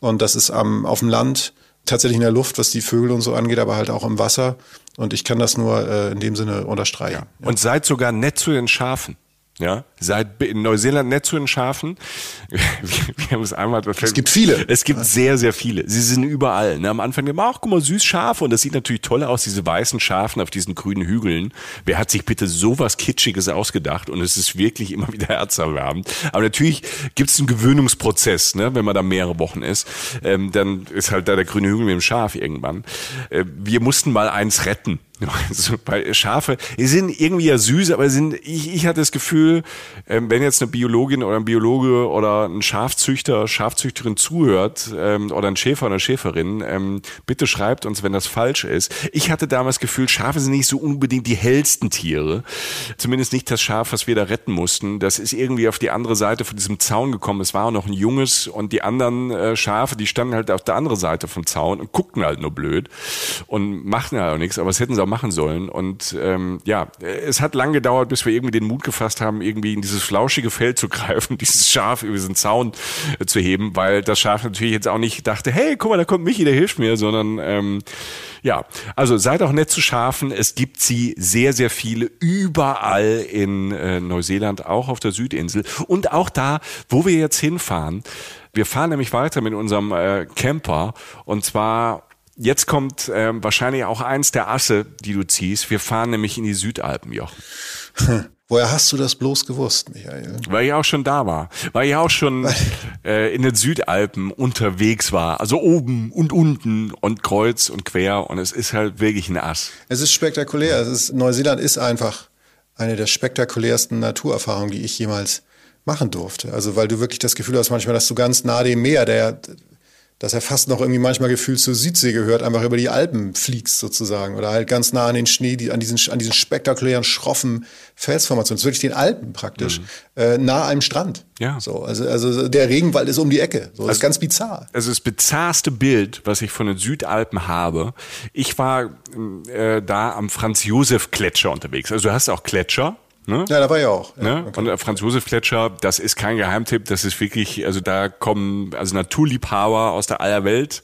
Und das ist ähm, auf dem Land tatsächlich in der Luft, was die Vögel und so angeht, aber halt auch im Wasser. Und ich kann das nur äh, in dem Sinne unterstreichen. Ja. Und seid sogar nett zu den Schafen. Ja, seit in Neuseeland nicht zu den Schafen. Wir, wir haben es einmal. Es gibt viele. Es gibt sehr, sehr viele. Sie sind überall. Ne? Am Anfang immer, ach, guck mal, süß Schafe. Und das sieht natürlich toll aus, diese weißen Schafen auf diesen grünen Hügeln. Wer hat sich bitte sowas Kitschiges ausgedacht? Und es ist wirklich immer wieder herzerwärmend. Aber natürlich gibt es einen Gewöhnungsprozess, ne? wenn man da mehrere Wochen ist. Ähm, dann ist halt da der grüne Hügel mit dem Schaf irgendwann. Äh, wir mussten mal eins retten. Also, weil Schafe, die sind irgendwie ja süß, aber sind, ich, ich hatte das Gefühl, ähm, wenn jetzt eine Biologin oder ein Biologe oder ein Schafzüchter, Schafzüchterin zuhört ähm, oder ein Schäfer oder Schäferin, ähm, bitte schreibt uns, wenn das falsch ist. Ich hatte damals das Gefühl, Schafe sind nicht so unbedingt die hellsten Tiere. Zumindest nicht das Schaf, was wir da retten mussten. Das ist irgendwie auf die andere Seite von diesem Zaun gekommen. Es war auch noch ein junges und die anderen äh, Schafe, die standen halt auf der anderen Seite vom Zaun und guckten halt nur blöd und machten halt auch nichts, aber es hätten sie auch machen sollen. Und ähm, ja, es hat lang gedauert, bis wir irgendwie den Mut gefasst haben, irgendwie in dieses flauschige Feld zu greifen, dieses Schaf über diesen Zaun äh, zu heben, weil das Schaf natürlich jetzt auch nicht dachte, hey, guck mal, da kommt Michi, der hilft mir, sondern ähm, ja, also seid auch nett zu Schafen. Es gibt sie sehr, sehr viele überall in äh, Neuseeland, auch auf der Südinsel und auch da, wo wir jetzt hinfahren. Wir fahren nämlich weiter mit unserem äh, Camper und zwar Jetzt kommt ähm, wahrscheinlich auch eins der Asse, die du ziehst. Wir fahren nämlich in die Südalpen, Jochen. Woher hast du das bloß gewusst, Michael? Weil ich auch schon da war. Weil ich auch schon äh, in den Südalpen unterwegs war. Also oben und unten und kreuz und quer. Und es ist halt wirklich ein Ass. Es ist spektakulär. Es ist, Neuseeland ist einfach eine der spektakulärsten Naturerfahrungen, die ich jemals machen durfte. Also weil du wirklich das Gefühl hast manchmal, dass du ganz nah dem Meer, der dass er fast noch irgendwie manchmal gefühlt zur Südsee gehört, einfach über die Alpen fliegst sozusagen oder halt ganz nah an den Schnee, die, an diesen an diesen spektakulären schroffen Felsformationen, wirklich den Alpen praktisch, mhm. äh, nah am Strand. Ja. So, also also der Regenwald ist um die Ecke, so, das also, ist ganz bizarr. Also das bizarrste Bild, was ich von den Südalpen habe, ich war äh, da am Franz Josef Gletscher unterwegs. Also du hast auch Gletscher Ne? Ja, da war ich auch. Ja, ne? okay. Und Franz Josef Gletscher, das ist kein Geheimtipp, das ist wirklich, also da kommen also Naturliebhaber aus der aller Welt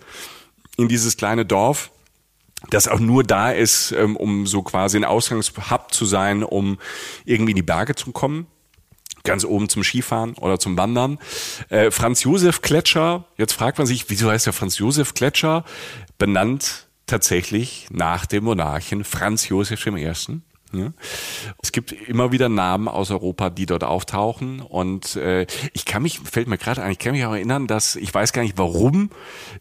in dieses kleine Dorf das auch nur da ist, ähm, um so quasi ein Ausgangshub zu sein, um irgendwie in die Berge zu kommen. Ganz oben zum Skifahren oder zum Wandern. Äh, Franz Josef Gletscher, jetzt fragt man sich, wieso heißt der Franz Josef Gletscher? Benannt tatsächlich nach dem Monarchen Franz Josef I. Ja. Es gibt immer wieder Namen aus Europa, die dort auftauchen. Und äh, ich kann mich, fällt mir gerade ein, ich kann mich auch erinnern, dass ich weiß gar nicht, warum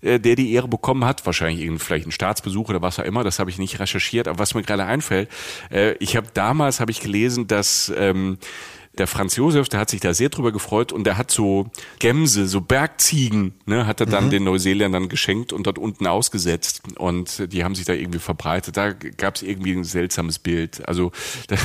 äh, der die Ehre bekommen hat. Wahrscheinlich irgend, vielleicht ein Staatsbesuch oder was auch immer. Das habe ich nicht recherchiert. Aber was mir gerade einfällt, äh, ich habe damals habe ich gelesen, dass ähm, der Franz Josef, der hat sich da sehr drüber gefreut und der hat so Gämse, so Bergziegen, ne, hat er dann mhm. den Neuseeländern geschenkt und dort unten ausgesetzt und die haben sich da irgendwie verbreitet. Da gab es irgendwie ein seltsames Bild. Also da,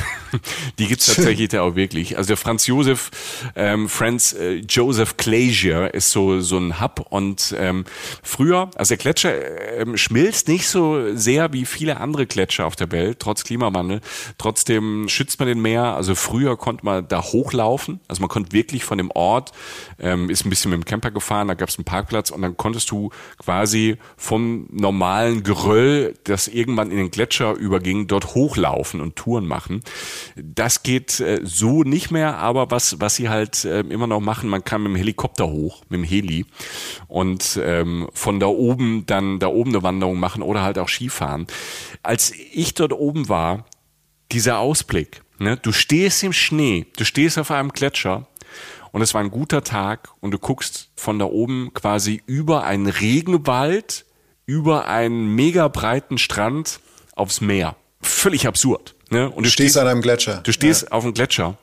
die gibt's tatsächlich da auch wirklich. Also der Franz Josef, ähm, Franz äh, Joseph Glacier ist so so ein Hub und ähm, früher, also der Gletscher ähm, schmilzt nicht so sehr wie viele andere Gletscher auf der Welt, trotz Klimawandel. Trotzdem schützt man den Meer. Also früher konnte man da hochlaufen. Also man konnte wirklich von dem Ort, ähm, ist ein bisschen mit dem Camper gefahren, da gab es einen Parkplatz und dann konntest du quasi vom normalen Geröll, das irgendwann in den Gletscher überging, dort hochlaufen und Touren machen. Das geht äh, so nicht mehr, aber was, was sie halt äh, immer noch machen, man kann mit dem Helikopter hoch, mit dem Heli und ähm, von da oben dann da oben eine Wanderung machen oder halt auch Skifahren. Als ich dort oben war, dieser Ausblick, Ne? Du stehst im Schnee, du stehst auf einem Gletscher und es war ein guter Tag und du guckst von da oben quasi über einen Regenwald, über einen mega breiten Strand aufs Meer. Völlig absurd. Ne? Und du, stehst, an einem Gletscher. Du stehst ja. auf einem Gletscher.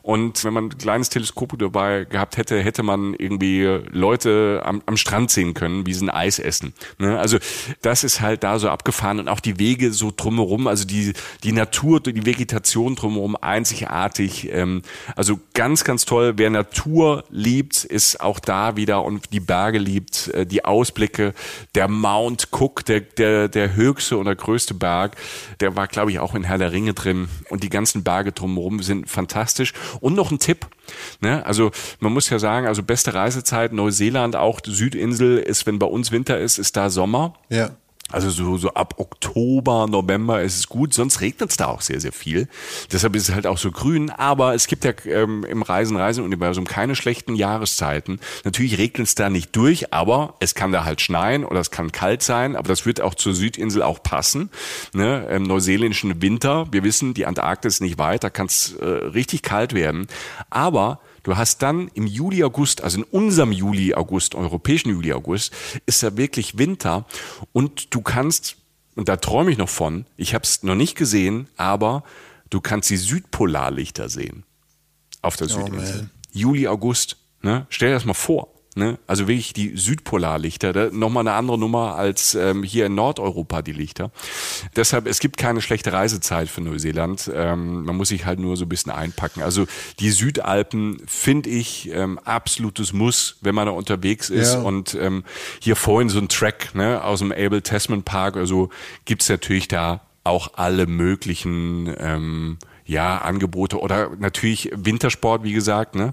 Und wenn man ein kleines Teleskop dabei gehabt hätte, hätte man irgendwie Leute am, am Strand sehen können, wie sie ein Eis essen. Ne? Also das ist halt da so abgefahren und auch die Wege so drumherum, also die, die Natur, die Vegetation drumherum einzigartig. Ähm, also ganz, ganz toll. Wer Natur liebt, ist auch da wieder und die Berge liebt, äh, die Ausblicke. Der Mount Cook, der, der, der höchste und der größte Berg, der war, glaube ich, auch in Herr der Ringe drin und die ganzen Berge drumherum sind fantastisch. Und noch ein Tipp, ne? also man muss ja sagen, also beste Reisezeit Neuseeland, auch Südinsel ist, wenn bei uns Winter ist, ist da Sommer. Ja. Also so, so ab Oktober, November ist es gut, sonst regnet es da auch sehr, sehr viel. Deshalb ist es halt auch so grün. Aber es gibt ja ähm, im Reisen-Reisen-Universum keine schlechten Jahreszeiten. Natürlich regnet es da nicht durch, aber es kann da halt schneien oder es kann kalt sein. Aber das wird auch zur Südinsel auch passen. Ne? Im neuseeländischen Winter, wir wissen, die Antarktis ist nicht weit, da kann es äh, richtig kalt werden. Aber Du hast dann im Juli, August, also in unserem Juli, August, europäischen Juli, August, ist da wirklich Winter und du kannst und da träume ich noch von, ich habe es noch nicht gesehen, aber du kannst die Südpolarlichter sehen auf der Südinsel. man. Juli, August. Ne? Stell dir das mal vor. Ne? Also wirklich die Südpolarlichter, nochmal eine andere Nummer als ähm, hier in Nordeuropa die Lichter. Deshalb, es gibt keine schlechte Reisezeit für Neuseeland. Ähm, man muss sich halt nur so ein bisschen einpacken. Also die Südalpen finde ich ähm, absolutes Muss, wenn man da unterwegs ist. Ja. Und ähm, hier vorhin so ein Track ne, aus dem Abel Tasman Park oder so gibt's natürlich da auch alle möglichen ähm, ja, Angebote oder natürlich Wintersport, wie gesagt, ne?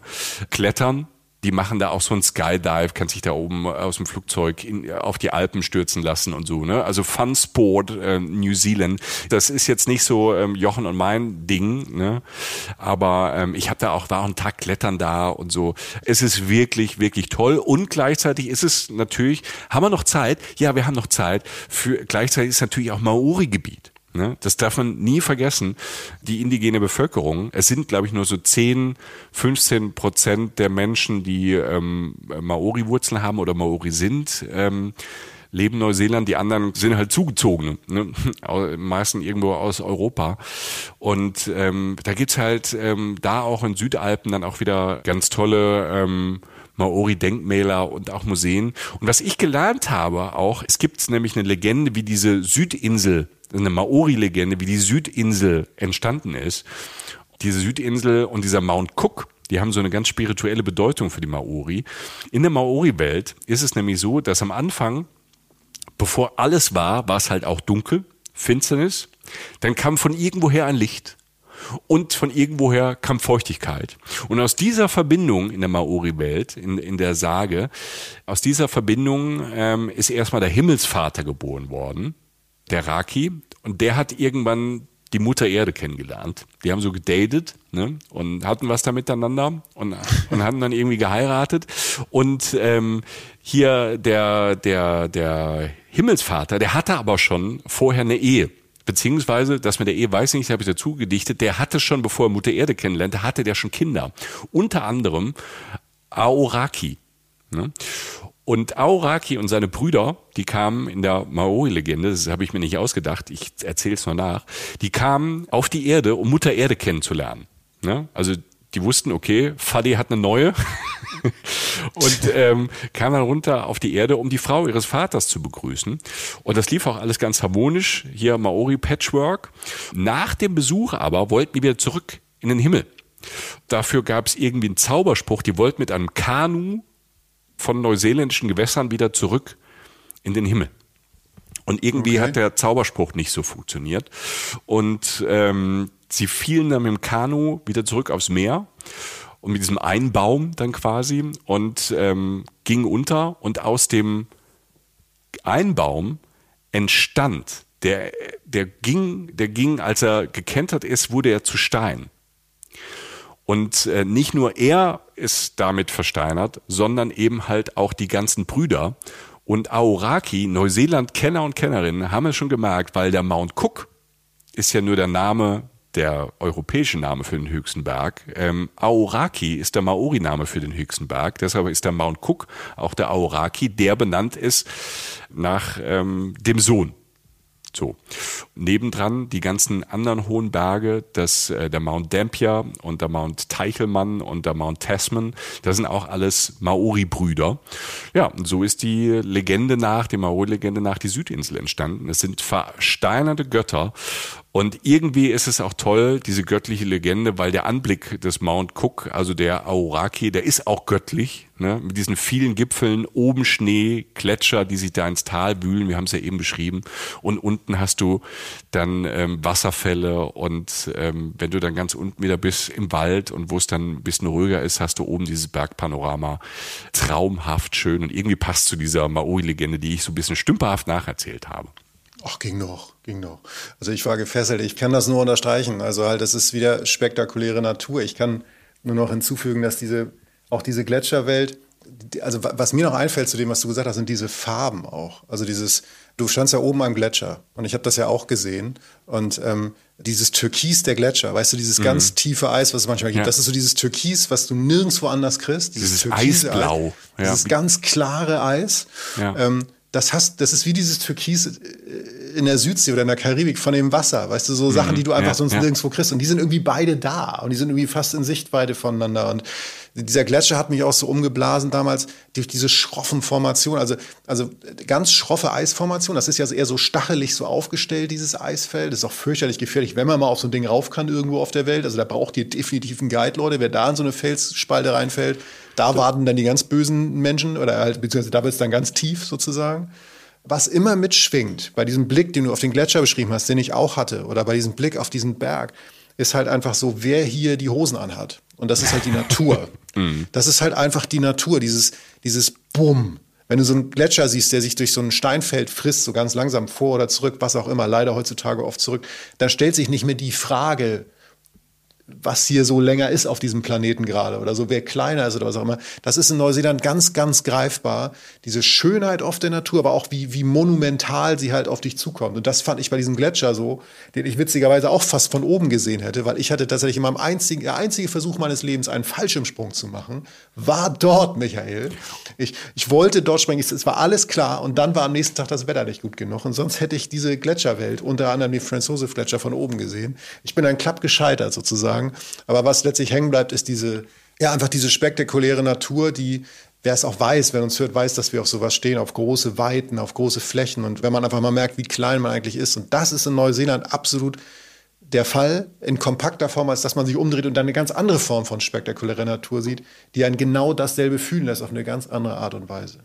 Klettern. Die machen da auch so ein Skydive, kann sich da oben aus dem Flugzeug in, auf die Alpen stürzen lassen und so. Ne? Also Fun Sport äh, New Zealand. Das ist jetzt nicht so ähm, Jochen und mein Ding, ne? aber ähm, ich habe da auch war auch einen Tag Klettern da und so. Es ist wirklich wirklich toll und gleichzeitig ist es natürlich. Haben wir noch Zeit? Ja, wir haben noch Zeit. Für gleichzeitig ist natürlich auch Maori-Gebiet. Ne? Das darf man nie vergessen. Die indigene Bevölkerung, es sind, glaube ich, nur so 10, 15 Prozent der Menschen, die ähm, Maori-Wurzeln haben oder Maori sind. Ähm, leben Neuseeland, die anderen sind halt zugezogene, ne? Au- meisten irgendwo aus Europa. Und ähm, da gibt's halt ähm, da auch in Südalpen dann auch wieder ganz tolle ähm, Maori-Denkmäler und auch Museen. Und was ich gelernt habe auch, es gibt nämlich eine Legende, wie diese Südinsel, eine Maori-Legende, wie die Südinsel entstanden ist. Diese Südinsel und dieser Mount Cook, die haben so eine ganz spirituelle Bedeutung für die Maori. In der Maori-Welt ist es nämlich so, dass am Anfang, bevor alles war, war es halt auch dunkel, Finsternis. Dann kam von irgendwoher ein Licht und von irgendwoher kam Feuchtigkeit. Und aus dieser Verbindung in der Maori-Welt, in, in der Sage, aus dieser Verbindung ähm, ist erstmal der Himmelsvater geboren worden, der Raki, und der hat irgendwann die Mutter Erde kennengelernt. Die haben so gedatet ne, und hatten was da miteinander und, und haben dann irgendwie geheiratet. Und ähm, hier der, der, der Himmelsvater, der hatte aber schon vorher eine Ehe. Beziehungsweise, das mit der Ehe weiß ich nicht, habe ich dazu gedichtet, der hatte schon, bevor er Mutter Erde kennenlernte, hatte der schon Kinder. Unter anderem Aoraki. Ne? Und Aoraki und seine Brüder, die kamen in der Maori-Legende, das habe ich mir nicht ausgedacht, ich erzähle es nur nach, die kamen auf die Erde, um Mutter Erde kennenzulernen. Ne? Also die wussten, okay, Fadi hat eine neue und ähm, kamen dann runter auf die Erde, um die Frau ihres Vaters zu begrüßen. Und das lief auch alles ganz harmonisch, hier Maori-Patchwork. Nach dem Besuch aber wollten die wieder zurück in den Himmel. Dafür gab es irgendwie einen Zauberspruch, die wollten mit einem Kanu von neuseeländischen Gewässern wieder zurück in den Himmel. Und irgendwie Okay. hat der Zauberspruch nicht so funktioniert. Und ähm, sie fielen dann mit dem Kanu wieder zurück aufs Meer und mit diesem einen Baum dann quasi und ähm, gingen unter und aus dem einen Baum entstand, der, der ging, der ging, als er gekentert ist, wurde er zu Stein. Und äh, nicht nur er ist damit versteinert, sondern eben halt auch die ganzen Brüder. Und Aoraki, Neuseeland-Kenner und Kennerinnen, haben es schon gemerkt, weil der Mount Cook ist ja nur der Name, der europäische Name für den höchsten Berg. Ähm, Aoraki ist der Maori-Name für den höchsten Berg. Deshalb ist der Mount Cook auch der Aoraki, der benannt ist nach ähm, dem Sohn. So. Nebendran die ganzen anderen hohen Berge, das, äh, der Mount Dampier und der Mount Teichelmann und der Mount Tasman, das sind auch alles Maori-Brüder. Ja, und so ist die Legende nach, die Maori-Legende nach die Südinsel entstanden. Es sind versteinerte Götter und irgendwie ist es auch toll, diese göttliche Legende, weil der Anblick des Mount Cook, also der Aoraki, der ist auch göttlich, ne? mit diesen vielen Gipfeln, oben Schnee, Gletscher, die sich da ins Tal wühlen, wir haben es ja eben beschrieben, und unten hast du dann ähm, Wasserfälle und ähm, wenn du dann ganz unten wieder bist im Wald und wo es dann ein bisschen ruhiger ist, hast du oben dieses Bergpanorama, traumhaft schön. Und irgendwie passt zu dieser Maori-Legende, die ich so ein bisschen stümperhaft nacherzählt habe. Ach, ging doch, ging doch. Also ich war gefesselt. Ich kann das nur unterstreichen. Also halt, das ist wieder spektakuläre Natur. Ich kann nur noch hinzufügen, dass diese, auch diese Gletscherwelt, also wa- was mir noch einfällt zu dem, was du gesagt hast, sind diese Farben auch. Also dieses, du standst ja oben am Gletscher und ich habe das ja auch gesehen und ähm, dieses Türkis der Gletscher, weißt du, dieses ganz tiefe Eis, was es manchmal gibt, Ja. das ist so dieses Türkis, was du nirgendwo anders kriegst. Dieses türkise Eisblau, Eis, ja. Dieses ganz klare Eis. Ja. Ähm, das, hast, das ist wie dieses Türkis äh, in der Südsee oder in der Karibik von dem Wasser. Weißt du, so mhm. Sachen, die du einfach ja, sonst ja. nirgendwo kriegst. Und die sind irgendwie beide da und die sind irgendwie fast in Sichtweite voneinander. Und dieser Gletscher hat mich auch so umgeblasen damals durch diese schroffen Formationen, also, also ganz schroffe Eisformation. Das ist ja eher so stachelig so aufgestellt, dieses Eisfeld. Das ist auch fürchterlich gefährlich, wenn man mal auf so ein Ding rauf kann irgendwo auf der Welt. Also da braucht ihr definitiv einen Guide, Leute. Wer da in so eine Felsspalte reinfällt, da warten dann die ganz bösen Menschen oder halt, beziehungsweise da wird es dann ganz tief sozusagen. Was immer mitschwingt bei diesem Blick, den du auf den Gletscher beschrieben hast, den ich auch hatte, oder bei diesem Blick auf diesen Berg, ist halt einfach so, wer hier die Hosen anhat. Und das ist halt die Natur. Mhm. das ist halt einfach die Natur, dieses, dieses Bumm. Wenn du so einen Gletscher siehst, der sich durch so ein Steinfeld frisst, so ganz langsam vor oder zurück, was auch immer, leider heutzutage oft zurück, dann stellt sich nicht mehr die Frage, was hier so länger ist auf diesem Planeten gerade oder so, wer kleiner ist oder was auch immer. Das ist in Neuseeland ganz, ganz greifbar. Diese Schönheit oft der Natur, aber auch wie, wie monumental sie halt auf dich zukommt. Und das fand ich bei diesem Gletscher so, den ich witzigerweise auch fast von oben gesehen hätte, weil ich hatte tatsächlich in meinem einzigen, der einzige Versuch meines Lebens, einen Fallschirmsprung zu machen, war dort, Michael. Ich, ich wollte dort springen, es war alles klar und dann war am nächsten Tag das Wetter nicht gut genug und sonst hätte ich diese Gletscherwelt, unter anderem den Franz Josef Gletscher von oben gesehen. Ich bin ein Klapp gescheitert sozusagen sagen. Aber was letztlich hängen bleibt, ist diese, ja, einfach diese spektakuläre Natur, die, wer es auch weiß, wer uns hört, weiß, dass wir auf sowas stehen, auf große Weiten, auf große Flächen. Und wenn man einfach mal merkt, wie klein man eigentlich ist. Und das ist in Neuseeland absolut der Fall in kompakter Form, als dass man sich umdreht und dann eine ganz andere Form von spektakulärer Natur sieht, die einen genau dasselbe fühlen lässt auf eine ganz andere Art und Weise.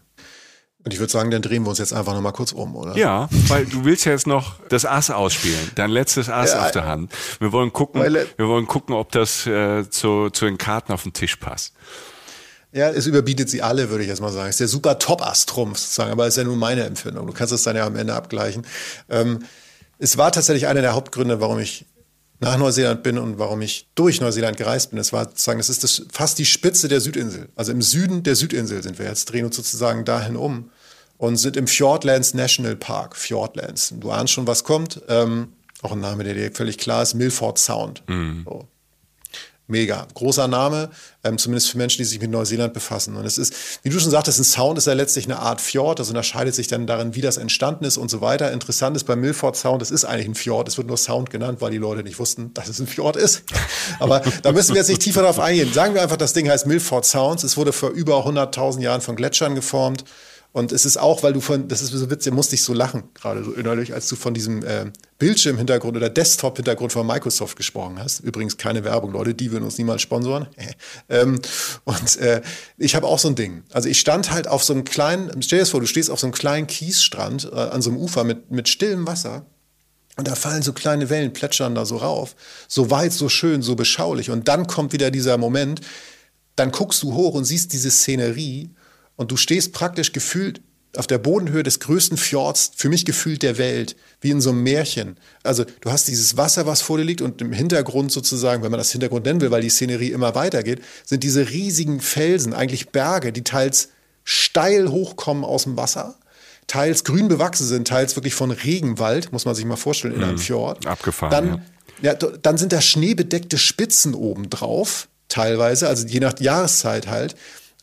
Und ich würde sagen, dann drehen wir uns jetzt einfach noch mal kurz um, oder? Ja, weil du willst ja jetzt noch das Ass ausspielen, dein letztes Ass ja, auf der Hand. Wir wollen gucken, wir wollen gucken, ob das äh, zu, zu den Karten auf den Tisch passt. Ja, es überbietet sie alle, würde ich jetzt mal sagen. Es ist der super Top-Ass-Trumpf sozusagen, aber es ist ja nur meine Empfindung. Du kannst es dann ja am Ende abgleichen. Ähm, es war tatsächlich einer der Hauptgründe, warum ich nach Neuseeland bin und warum ich durch Neuseeland gereist bin. Es war sozusagen, das ist das, fast die Spitze der Südinsel. Also im Süden der Südinsel sind wir jetzt, drehen uns sozusagen dahin um und sind im Fjordlands National Park. Fjordlands. Du ahnst schon, was kommt. Ähm, auch ein Name, der dir völlig klar ist. Milford Sound. Mhm. So. Mega. Großer Name, ähm, zumindest für Menschen, die sich mit Neuseeland befassen. Und es ist, wie du schon sagtest, ein Sound ist ja letztlich eine Art Fjord. Das unterscheidet sich dann darin, wie das entstanden ist und so weiter. Interessant ist bei Milford Sound, es ist eigentlich ein Fjord. Es wird nur Sound genannt, weil die Leute nicht wussten, dass es ein Fjord ist. Aber da müssen wir jetzt nicht tiefer darauf eingehen. Sagen wir einfach, das Ding heißt Milford Sounds. Es wurde vor über 100.000 Jahren von Gletschern geformt. Und es ist auch, weil du von, das ist so witzig, musste ich so lachen, gerade so innerlich, als du von diesem äh, Bildschirmhintergrund oder Desktop-Hintergrund von Microsoft gesprochen hast. Übrigens keine Werbung, Leute, die würden uns niemals sponsoren. ähm, und äh, ich habe auch so ein Ding. Also ich stand halt auf so einem kleinen, stell dir das vor, du stehst auf so einem kleinen Kiesstrand äh, an so einem Ufer mit, mit stillem Wasser. Und da fallen so kleine Wellen, plätschern da so rauf. So weit, so schön, so beschaulich. Und dann kommt wieder dieser Moment, dann guckst du hoch und siehst diese Szenerie und du stehst praktisch gefühlt auf der Bodenhöhe des größten Fjords, für mich gefühlt der Welt, wie in so einem Märchen. Also du hast dieses Wasser, was vor dir liegt und im Hintergrund sozusagen, wenn man das Hintergrund nennen will, weil die Szenerie immer weitergeht, sind diese riesigen Felsen, eigentlich Berge, die teils steil hochkommen aus dem Wasser, teils grün bewachsen sind, teils wirklich von Regenwald, muss man sich mal vorstellen, in einem mhm. Fjord. Abgefahren. Dann, ja. ja. dann sind da schneebedeckte Spitzen oben drauf, teilweise, also je nach Jahreszeit halt.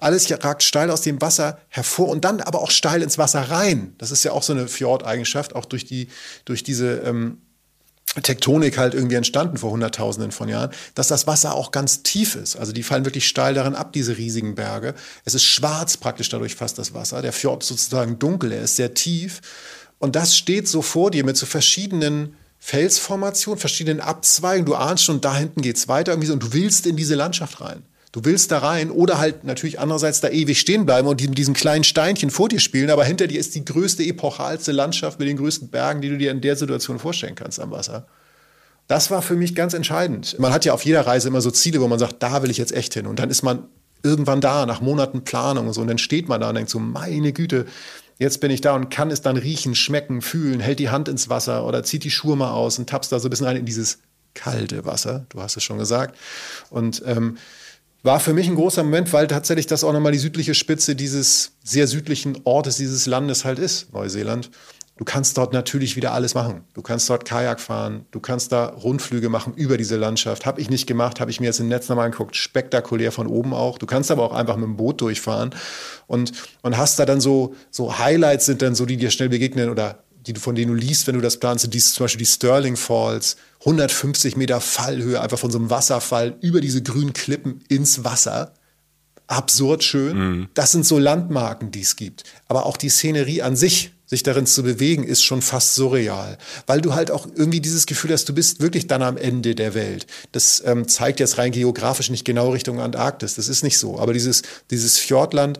Alles ragt steil aus dem Wasser hervor und dann aber auch steil ins Wasser rein. Das ist ja auch so eine Fjordeigenschaft, auch durch, die, durch diese ähm, Tektonik halt irgendwie entstanden vor Hunderttausenden von Jahren, dass das Wasser auch ganz tief ist. Also die fallen wirklich steil darin ab, diese riesigen Berge. Es ist schwarz praktisch dadurch fast das Wasser. Der Fjord ist sozusagen dunkel, er ist sehr tief. Und das steht so vor dir mit so verschiedenen Felsformationen, verschiedenen Abzweigen. Du ahnst schon, da hinten geht's weiter irgendwie so, und du willst in diese Landschaft rein. Du willst da rein oder halt natürlich andererseits da ewig stehen bleiben und diesen kleinen Steinchen vor dir spielen, aber hinter dir ist die größte, epochalste Landschaft mit den größten Bergen, die du dir in der Situation vorstellen kannst am Wasser. Das war für mich ganz entscheidend. Man hat ja auf jeder Reise immer so Ziele, wo man sagt, da will ich jetzt echt hin. Und dann ist man irgendwann da, nach Monaten Planung und so. Und dann steht man da und denkt so, meine Güte, jetzt bin ich da und kann es dann riechen, schmecken, fühlen, hält die Hand ins Wasser oder zieht die Schuhe mal aus und tappst da so ein bisschen rein in dieses kalte Wasser. Du hast es schon gesagt. Und ähm, war für mich ein großer Moment, weil tatsächlich das auch nochmal die südliche Spitze dieses sehr südlichen Ortes, dieses Landes halt ist, Neuseeland. Du kannst dort natürlich wieder alles machen. Du kannst dort Kajak fahren, du kannst da Rundflüge machen über diese Landschaft. Habe ich nicht gemacht, habe ich mir jetzt im Netz nochmal angeguckt. Spektakulär von oben auch. Du kannst aber auch einfach mit dem Boot durchfahren und, und hast da dann so, so Highlights sind dann so, die dir schnell begegnen oder die du, von denen du liest, wenn du das planst, sind dies, zum Beispiel die Sterling Falls, 150 Meter Fallhöhe, einfach von so einem Wasserfall über diese grünen Klippen ins Wasser. Absurd schön. Mhm. Das sind so Landmarken, die es gibt. Aber auch die Szenerie an sich, sich darin zu bewegen, ist schon fast surreal. Weil du halt auch irgendwie dieses Gefühl hast, du bist wirklich dann am Ende der Welt. Das ähm, zeigt jetzt rein geografisch nicht genau Richtung Antarktis. Das ist nicht so. Aber dieses, dieses Fjordland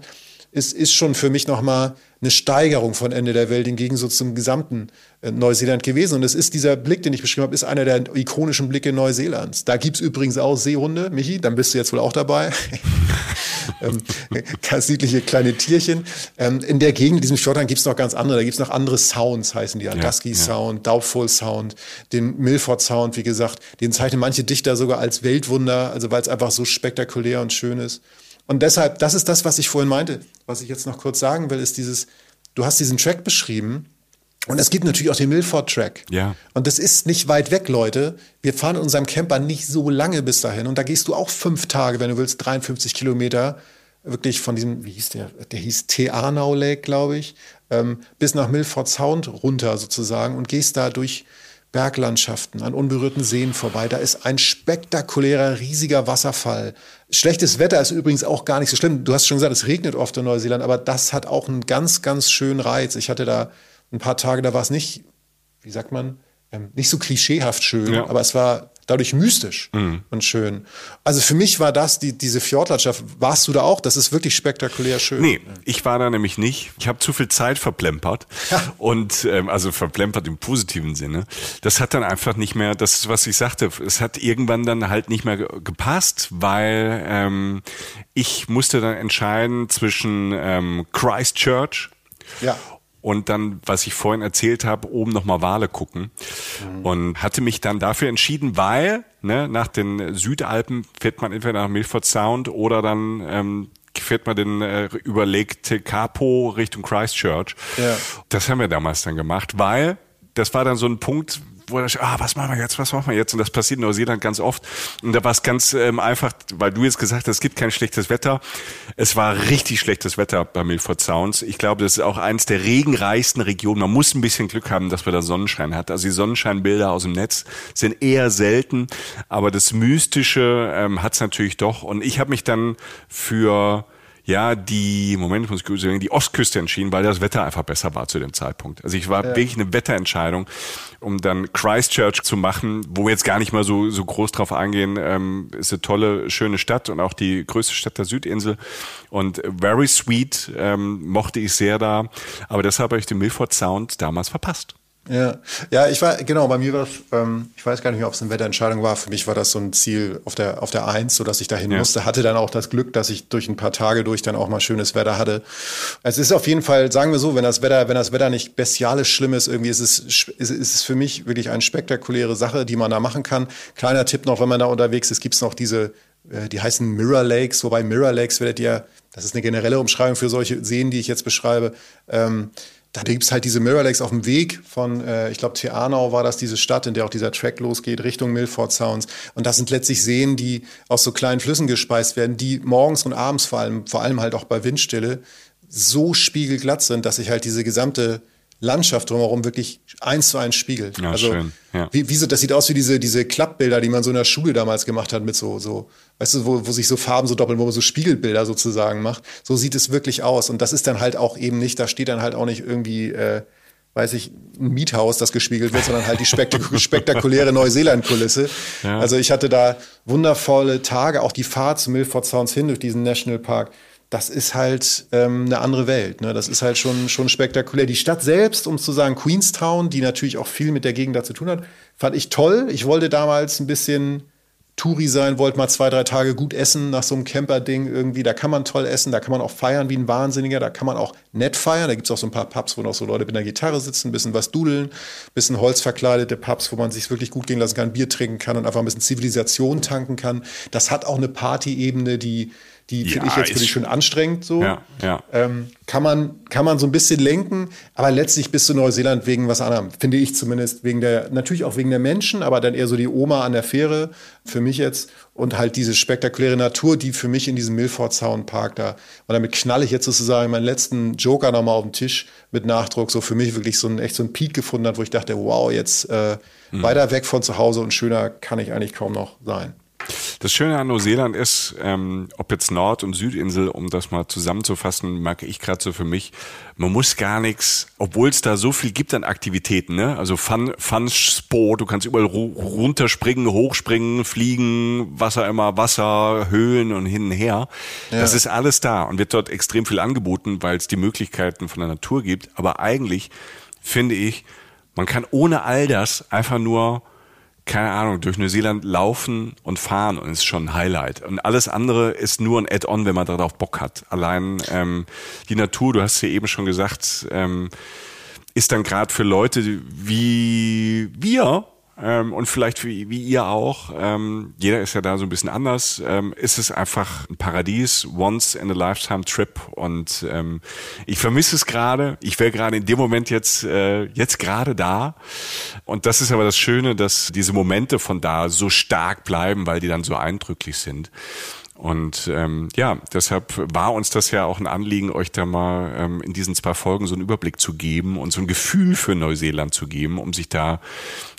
ist, ist schon für mich nochmal eine Steigerung von Ende der Welt im Gegensatz zum gesamten äh, Neuseeland gewesen. Und es ist dieser Blick, den ich beschrieben habe, ist einer der ikonischen Blicke Neuseelands. Da gibt's übrigens auch Seehunde, Michi, dann bist du jetzt wohl auch dabei. ähm, ganz niedliche kleine Tierchen. Ähm, in der Gegend, in diesem Schottland, gibt's noch ganz andere. Da gibt's noch andere Sounds, heißen die. Ja, Dusky ja. Sound, Doubtful Sound, den Milford Sound, wie gesagt. Den zeichnen manche Dichter sogar als Weltwunder, also weil es einfach so spektakulär und schön ist. Und deshalb, das ist das, was ich vorhin meinte. Was ich jetzt noch kurz sagen will, ist dieses, du hast diesen Track beschrieben und es gibt natürlich auch den Milford-Track. Ja. Und das ist nicht weit weg, Leute. Wir fahren in unserem Camper nicht so lange bis dahin. Und da gehst du auch fünf Tage, wenn du willst, 53 Kilometer, wirklich von diesem, wie hieß der? Der hieß Teanau Lake, glaube ich, ähm, bis nach Milford Sound runter sozusagen und gehst da durch Berglandschaften, an unberührten Seen vorbei. Da ist ein spektakulärer, riesiger Wasserfall. Schlechtes Wetter ist übrigens auch gar nicht so schlimm. Du hast schon gesagt, es regnet oft in Neuseeland, aber das hat auch einen ganz, ganz schönen Reiz. Ich hatte da ein paar Tage, da war es nicht, wie sagt man, ähm, nicht so klischeehaft schön, ja. aber es war dadurch mystisch mhm. und schön. Also für mich war das, die, diese Fjordlandschaft, warst du da auch? Das ist wirklich spektakulär schön. Nee, ich war da nämlich nicht. Ich habe zu viel Zeit verplempert. Ja. Und ähm, also verplempert im positiven Sinne. Das hat dann einfach nicht mehr, das ist, was ich sagte, es hat irgendwann dann halt nicht mehr gepasst, weil ähm, ich musste dann entscheiden zwischen ähm, Christchurch ja und dann, was ich vorhin erzählt habe, oben nochmal Wale gucken. Mhm. Und hatte mich dann dafür entschieden, weil ne, nach den Südalpen fährt man entweder nach Milford Sound oder dann ähm, fährt man den äh, überlegte Capo Richtung Christchurch. Ja. Das haben wir damals dann gemacht, weil das war dann so ein Punkt, wo er ah, was machen wir jetzt, was machen wir jetzt? Und das passiert in Neuseeland ganz oft. Und da war es ganz ähm, einfach, weil du jetzt gesagt hast, es gibt kein schlechtes Wetter. Es war richtig schlechtes Wetter bei Milford Sounds. Ich glaube, das ist auch eins der regenreichsten Regionen. Man muss ein bisschen Glück haben, dass man da Sonnenschein hat. Also die Sonnenscheinbilder aus dem Netz sind eher selten, aber das Mystische ähm, hat es natürlich doch. Und ich habe mich dann für ja die, Moment, muss ich gut sagen, die Ostküste entschieden, weil das Wetter einfach besser war zu dem Zeitpunkt. Also ich war ja. wirklich eine Wetterentscheidung, um dann Christchurch zu machen, wo wir jetzt gar nicht mal so, so groß drauf eingehen. Ähm, ist eine tolle, schöne Stadt und auch die größte Stadt der Südinsel. Und Very Sweet ähm, mochte ich sehr da. Aber deshalb habe ich den Milford Sound damals verpasst. Ja, ja, ich war, genau, bei mir war es, ähm, ich weiß gar nicht mehr, ob es eine Wetterentscheidung war. Für mich war das so ein Ziel auf der, auf der Eins, so dass ich dahin ja. musste. Hatte dann auch das Glück, dass ich durch ein paar Tage durch dann auch mal schönes Wetter hatte. Es ist auf jeden Fall, sagen wir so, wenn das Wetter, wenn das Wetter nicht bestialisch schlimm ist, irgendwie ist es, ist, ist es für mich wirklich eine spektakuläre Sache, die man da machen kann. Kleiner Tipp noch, wenn man da unterwegs ist, gibt's noch diese, äh, die heißen Mirror Lakes, wobei Mirror Lakes werdet ihr, das ist eine generelle Umschreibung für solche Seen, die ich jetzt beschreibe, ähm, da gibt es halt diese Mirror Lakes auf dem Weg von, äh, ich glaube, Theanau war das, diese Stadt, in der auch dieser Track losgeht, Richtung Milford Sounds. Und das sind letztlich Seen, die aus so kleinen Flüssen gespeist werden, die morgens und abends vor allem, vor allem halt auch bei Windstille, so spiegelglatt sind, dass sich halt diese gesamte Landschaft drumherum wirklich eins zu eins spiegelt. Ja, also, schön. Ja. Wie, wie so, das sieht aus wie diese, diese Klappbilder, die man so in der Schule damals gemacht hat mit so, so, weißt du, wo, wo sich so Farben so doppeln, wo man so Spiegelbilder sozusagen macht. So sieht es wirklich aus. Und das ist dann halt auch eben nicht, da steht dann halt auch nicht irgendwie, äh, weiß ich, ein Miethaus, das gespiegelt wird, sondern halt die spektak spektakuläre Neuseeland-Kulisse. Ja. Also ich hatte da wundervolle Tage, auch die Fahrt zu Milford Sounds hin durch diesen Nationalpark das ist halt ähm, eine andere Welt. Ne? Das ist halt schon, schon spektakulär. Die Stadt selbst, um zu sagen, Queenstown, die natürlich auch viel mit der Gegend da zu tun hat, fand ich toll. Ich wollte damals ein bisschen Touri sein, wollte mal zwei, drei Tage gut essen nach so einem Camper-Ding irgendwie. Da kann man toll essen, da kann man auch feiern wie ein Wahnsinniger, da kann man auch nett feiern. Da gibt es auch so ein paar Pubs, wo noch so Leute mit einer Gitarre sitzen, ein bisschen was dudeln, ein bisschen holzverkleidete Pubs, wo man sich wirklich gut gehen lassen kann, Bier trinken kann und einfach ein bisschen Zivilisation tanken kann. Das hat auch eine Party-Ebene, die die Ja, finde ich jetzt wirklich schon anstrengend so. Ja, ja. Ähm, kann, man, kann man so ein bisschen lenken, aber letztlich bist du Neuseeland wegen was anderem, finde ich zumindest, wegen der, natürlich auch wegen der Menschen, aber dann eher so die Oma an der Fähre, für mich jetzt, und halt diese spektakuläre Natur, die für mich in diesem Milford Sound Park da, und damit knalle ich jetzt sozusagen meinen letzten Joker nochmal auf den Tisch mit Nachdruck, so für mich wirklich so ein, echt so ein Peak gefunden hat, wo ich dachte, wow, jetzt äh, weiter weg von zu Hause und schöner kann ich eigentlich kaum noch sein. Das Schöne an Neuseeland ist, ähm, ob jetzt Nord- und Südinsel, um das mal zusammenzufassen, merke ich gerade so für mich, man muss gar nichts, obwohl es da so viel gibt an Aktivitäten, ne? Also Fun, Fun Sport, du kannst überall ru runterspringen, hochspringen, fliegen, was auch immer, Wasser, Höhlen und hin und her. Das ist alles da und wird dort extrem viel angeboten, weil es die Möglichkeiten von der Natur gibt. Aber eigentlich finde ich, man kann ohne all das einfach nur keine Ahnung, durch Neuseeland laufen und fahren und ist schon ein Highlight. Und alles andere ist nur ein Add-on, wenn man darauf Bock hat. Allein ähm, die Natur, du hast ja eben schon gesagt, ähm, ist dann gerade für Leute wie wir ähm, und vielleicht wie, wie ihr auch, ähm, jeder ist ja da so ein bisschen anders, ähm, ist es einfach ein Paradies, once in a lifetime Trip und ähm, ich vermisse es gerade. Ich wäre gerade in dem Moment jetzt äh, jetzt gerade da und das ist aber das Schöne, dass diese Momente von da so stark bleiben, weil die dann so eindrücklich sind. Und ähm, ja, deshalb war uns das ja auch ein Anliegen, euch da mal ähm, in diesen zwei Folgen so einen Überblick zu geben und so ein Gefühl für Neuseeland zu geben, um sich da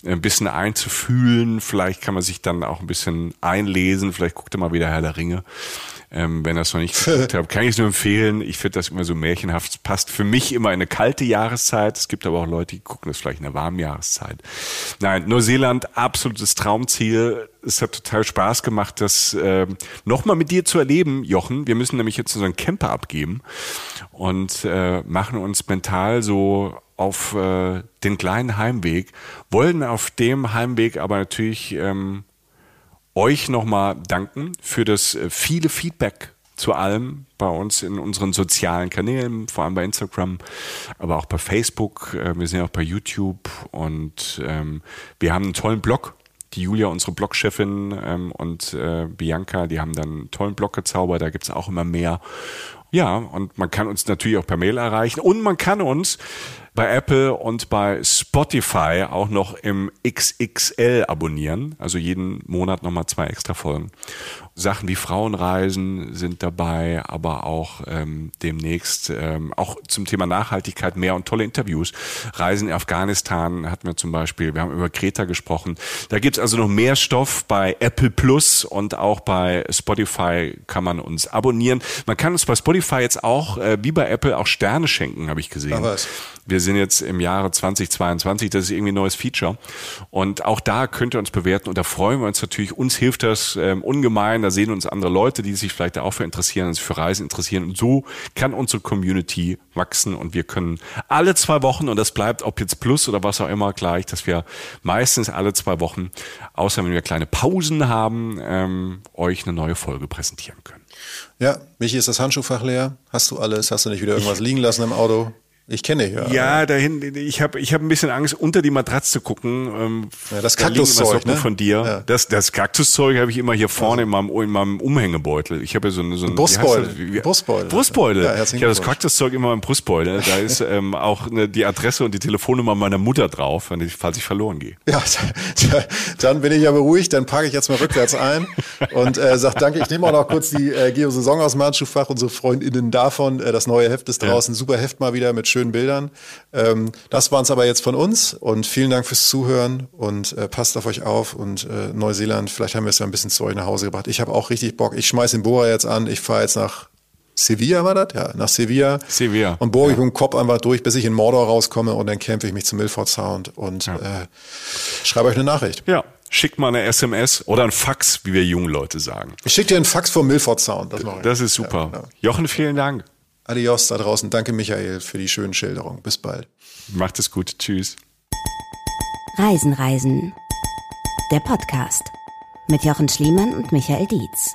ein bisschen einzufühlen. Vielleicht kann man sich dann auch ein bisschen einlesen. Vielleicht guckt ihr mal wieder Herr der Ringe. Ähm, wenn das noch nicht geguckt habt, kann ich es nur empfehlen. Ich finde das immer so märchenhaft. Es passt für mich immer in eine kalte Jahreszeit. Es gibt aber auch Leute, die gucken das vielleicht in einer warmen Jahreszeit. Nein, Neuseeland, absolutes Traumziel. Es hat total Spaß gemacht, das ähm, nochmal mit dir zu erleben, Jochen. Wir müssen nämlich jetzt unseren Camper abgeben und äh, machen uns mental so auf äh, den kleinen Heimweg, wollen auf dem Heimweg aber natürlich ähm, euch nochmal danken für das äh, viele Feedback zu allem bei uns in unseren sozialen Kanälen, vor allem bei Instagram, aber auch bei Facebook. Äh, Wir sind ja auch bei YouTube und ähm, wir haben einen tollen Blog. Die Julia, unsere Blogchefin ähm, und äh, Bianca, die haben dann einen tollen Blog gezaubert, da gibt's auch immer mehr. Ja, und man kann uns natürlich auch per Mail erreichen und man kann uns bei Apple und bei Spotify auch noch im XXL abonnieren. Also jeden Monat nochmal zwei extra Folgen. Sachen wie Frauenreisen sind dabei, aber auch ähm, demnächst ähm, auch zum Thema Nachhaltigkeit mehr und tolle Interviews. Reisen in Afghanistan hatten wir zum Beispiel. Wir haben über Kreta gesprochen. Da gibt's also noch mehr Stoff bei Apple Plus und auch bei Spotify kann man uns abonnieren. Man kann uns bei Spotify jetzt auch, äh, wie bei Apple, auch Sterne schenken, habe ich gesehen. Wir sind jetzt im Jahre 2022, das ist irgendwie ein neues Feature. Und auch da könnt ihr uns bewerten und da freuen wir uns natürlich. Uns hilft das ähm, ungemein. Da sehen uns andere Leute, die sich vielleicht auch für interessieren, sich für Reisen interessieren. Und so kann unsere Community wachsen und wir können alle zwei Wochen, und das bleibt ob jetzt Plus oder was auch immer gleich, dass wir meistens alle zwei Wochen, außer wenn wir kleine Pausen haben, ähm, euch eine neue Folge präsentieren können. Ja, Michi, ist das Handschuhfach leer? Hast du alles? Hast du nicht wieder irgendwas liegen lassen im Auto? Ich kenne dich ja. Ja, dahin, ich habe ich hab ein bisschen Angst, unter die Matratze zu gucken. Ähm, Ja, das da Kaktuszeug, ne? von dir. Ja. Das, das Kaktuszeug habe ich immer hier vorne in, meinem, in meinem Umhängebeutel. Ich habe ja so, eine- so ein Brustbeutel. Brustbeutel. Brustbeutel. Ja, ich habe das. Kaktuszeug immer im Brustbeutel. Da ist ähm, auch eine, die Adresse und die Telefonnummer meiner Mutter drauf, wenn ich, falls ich verloren gehe. Ja, dann bin ich ja beruhigt, dann packe ich jetzt mal rückwärts ein und äh, sag danke. Ich nehme auch noch kurz die äh, Geo-Saison aus dem Handschuhfach, unsere FreundInnen davon. Äh, das neue Heft ist draußen, super Heft mal wieder mit schönen Bildern. Ähm, das waren es aber jetzt von uns und vielen Dank fürs Zuhören und äh, passt auf euch auf und äh, Neuseeland, vielleicht haben wir es ja ein bisschen zu euch nach Hause gebracht. Ich habe auch richtig Bock. Ich schmeiß den Bohrer jetzt an, ich fahre jetzt nach Sevilla war das? Ja, nach Sevilla. Sevilla. Und bohre ich mit dem Kopf einfach durch, bis ich in Mordor rauskomme und dann kämpfe ich mich zum Milford Sound und äh, schreibe euch eine Nachricht. Ja, schickt mal eine SMS oder ein Fax, wie wir jungen Leute sagen. Ich schicke dir einen Fax vom Milford Sound. Das. Das ist super. Ja, genau. Jochen, vielen Dank. Adios da draußen. Danke, Michael, für die schönen Schilderungen. Bis bald. Macht es gut. Tschüss. Reisen, Reisen. Der Podcast mit Jochen Schliemann und Michael Dietz.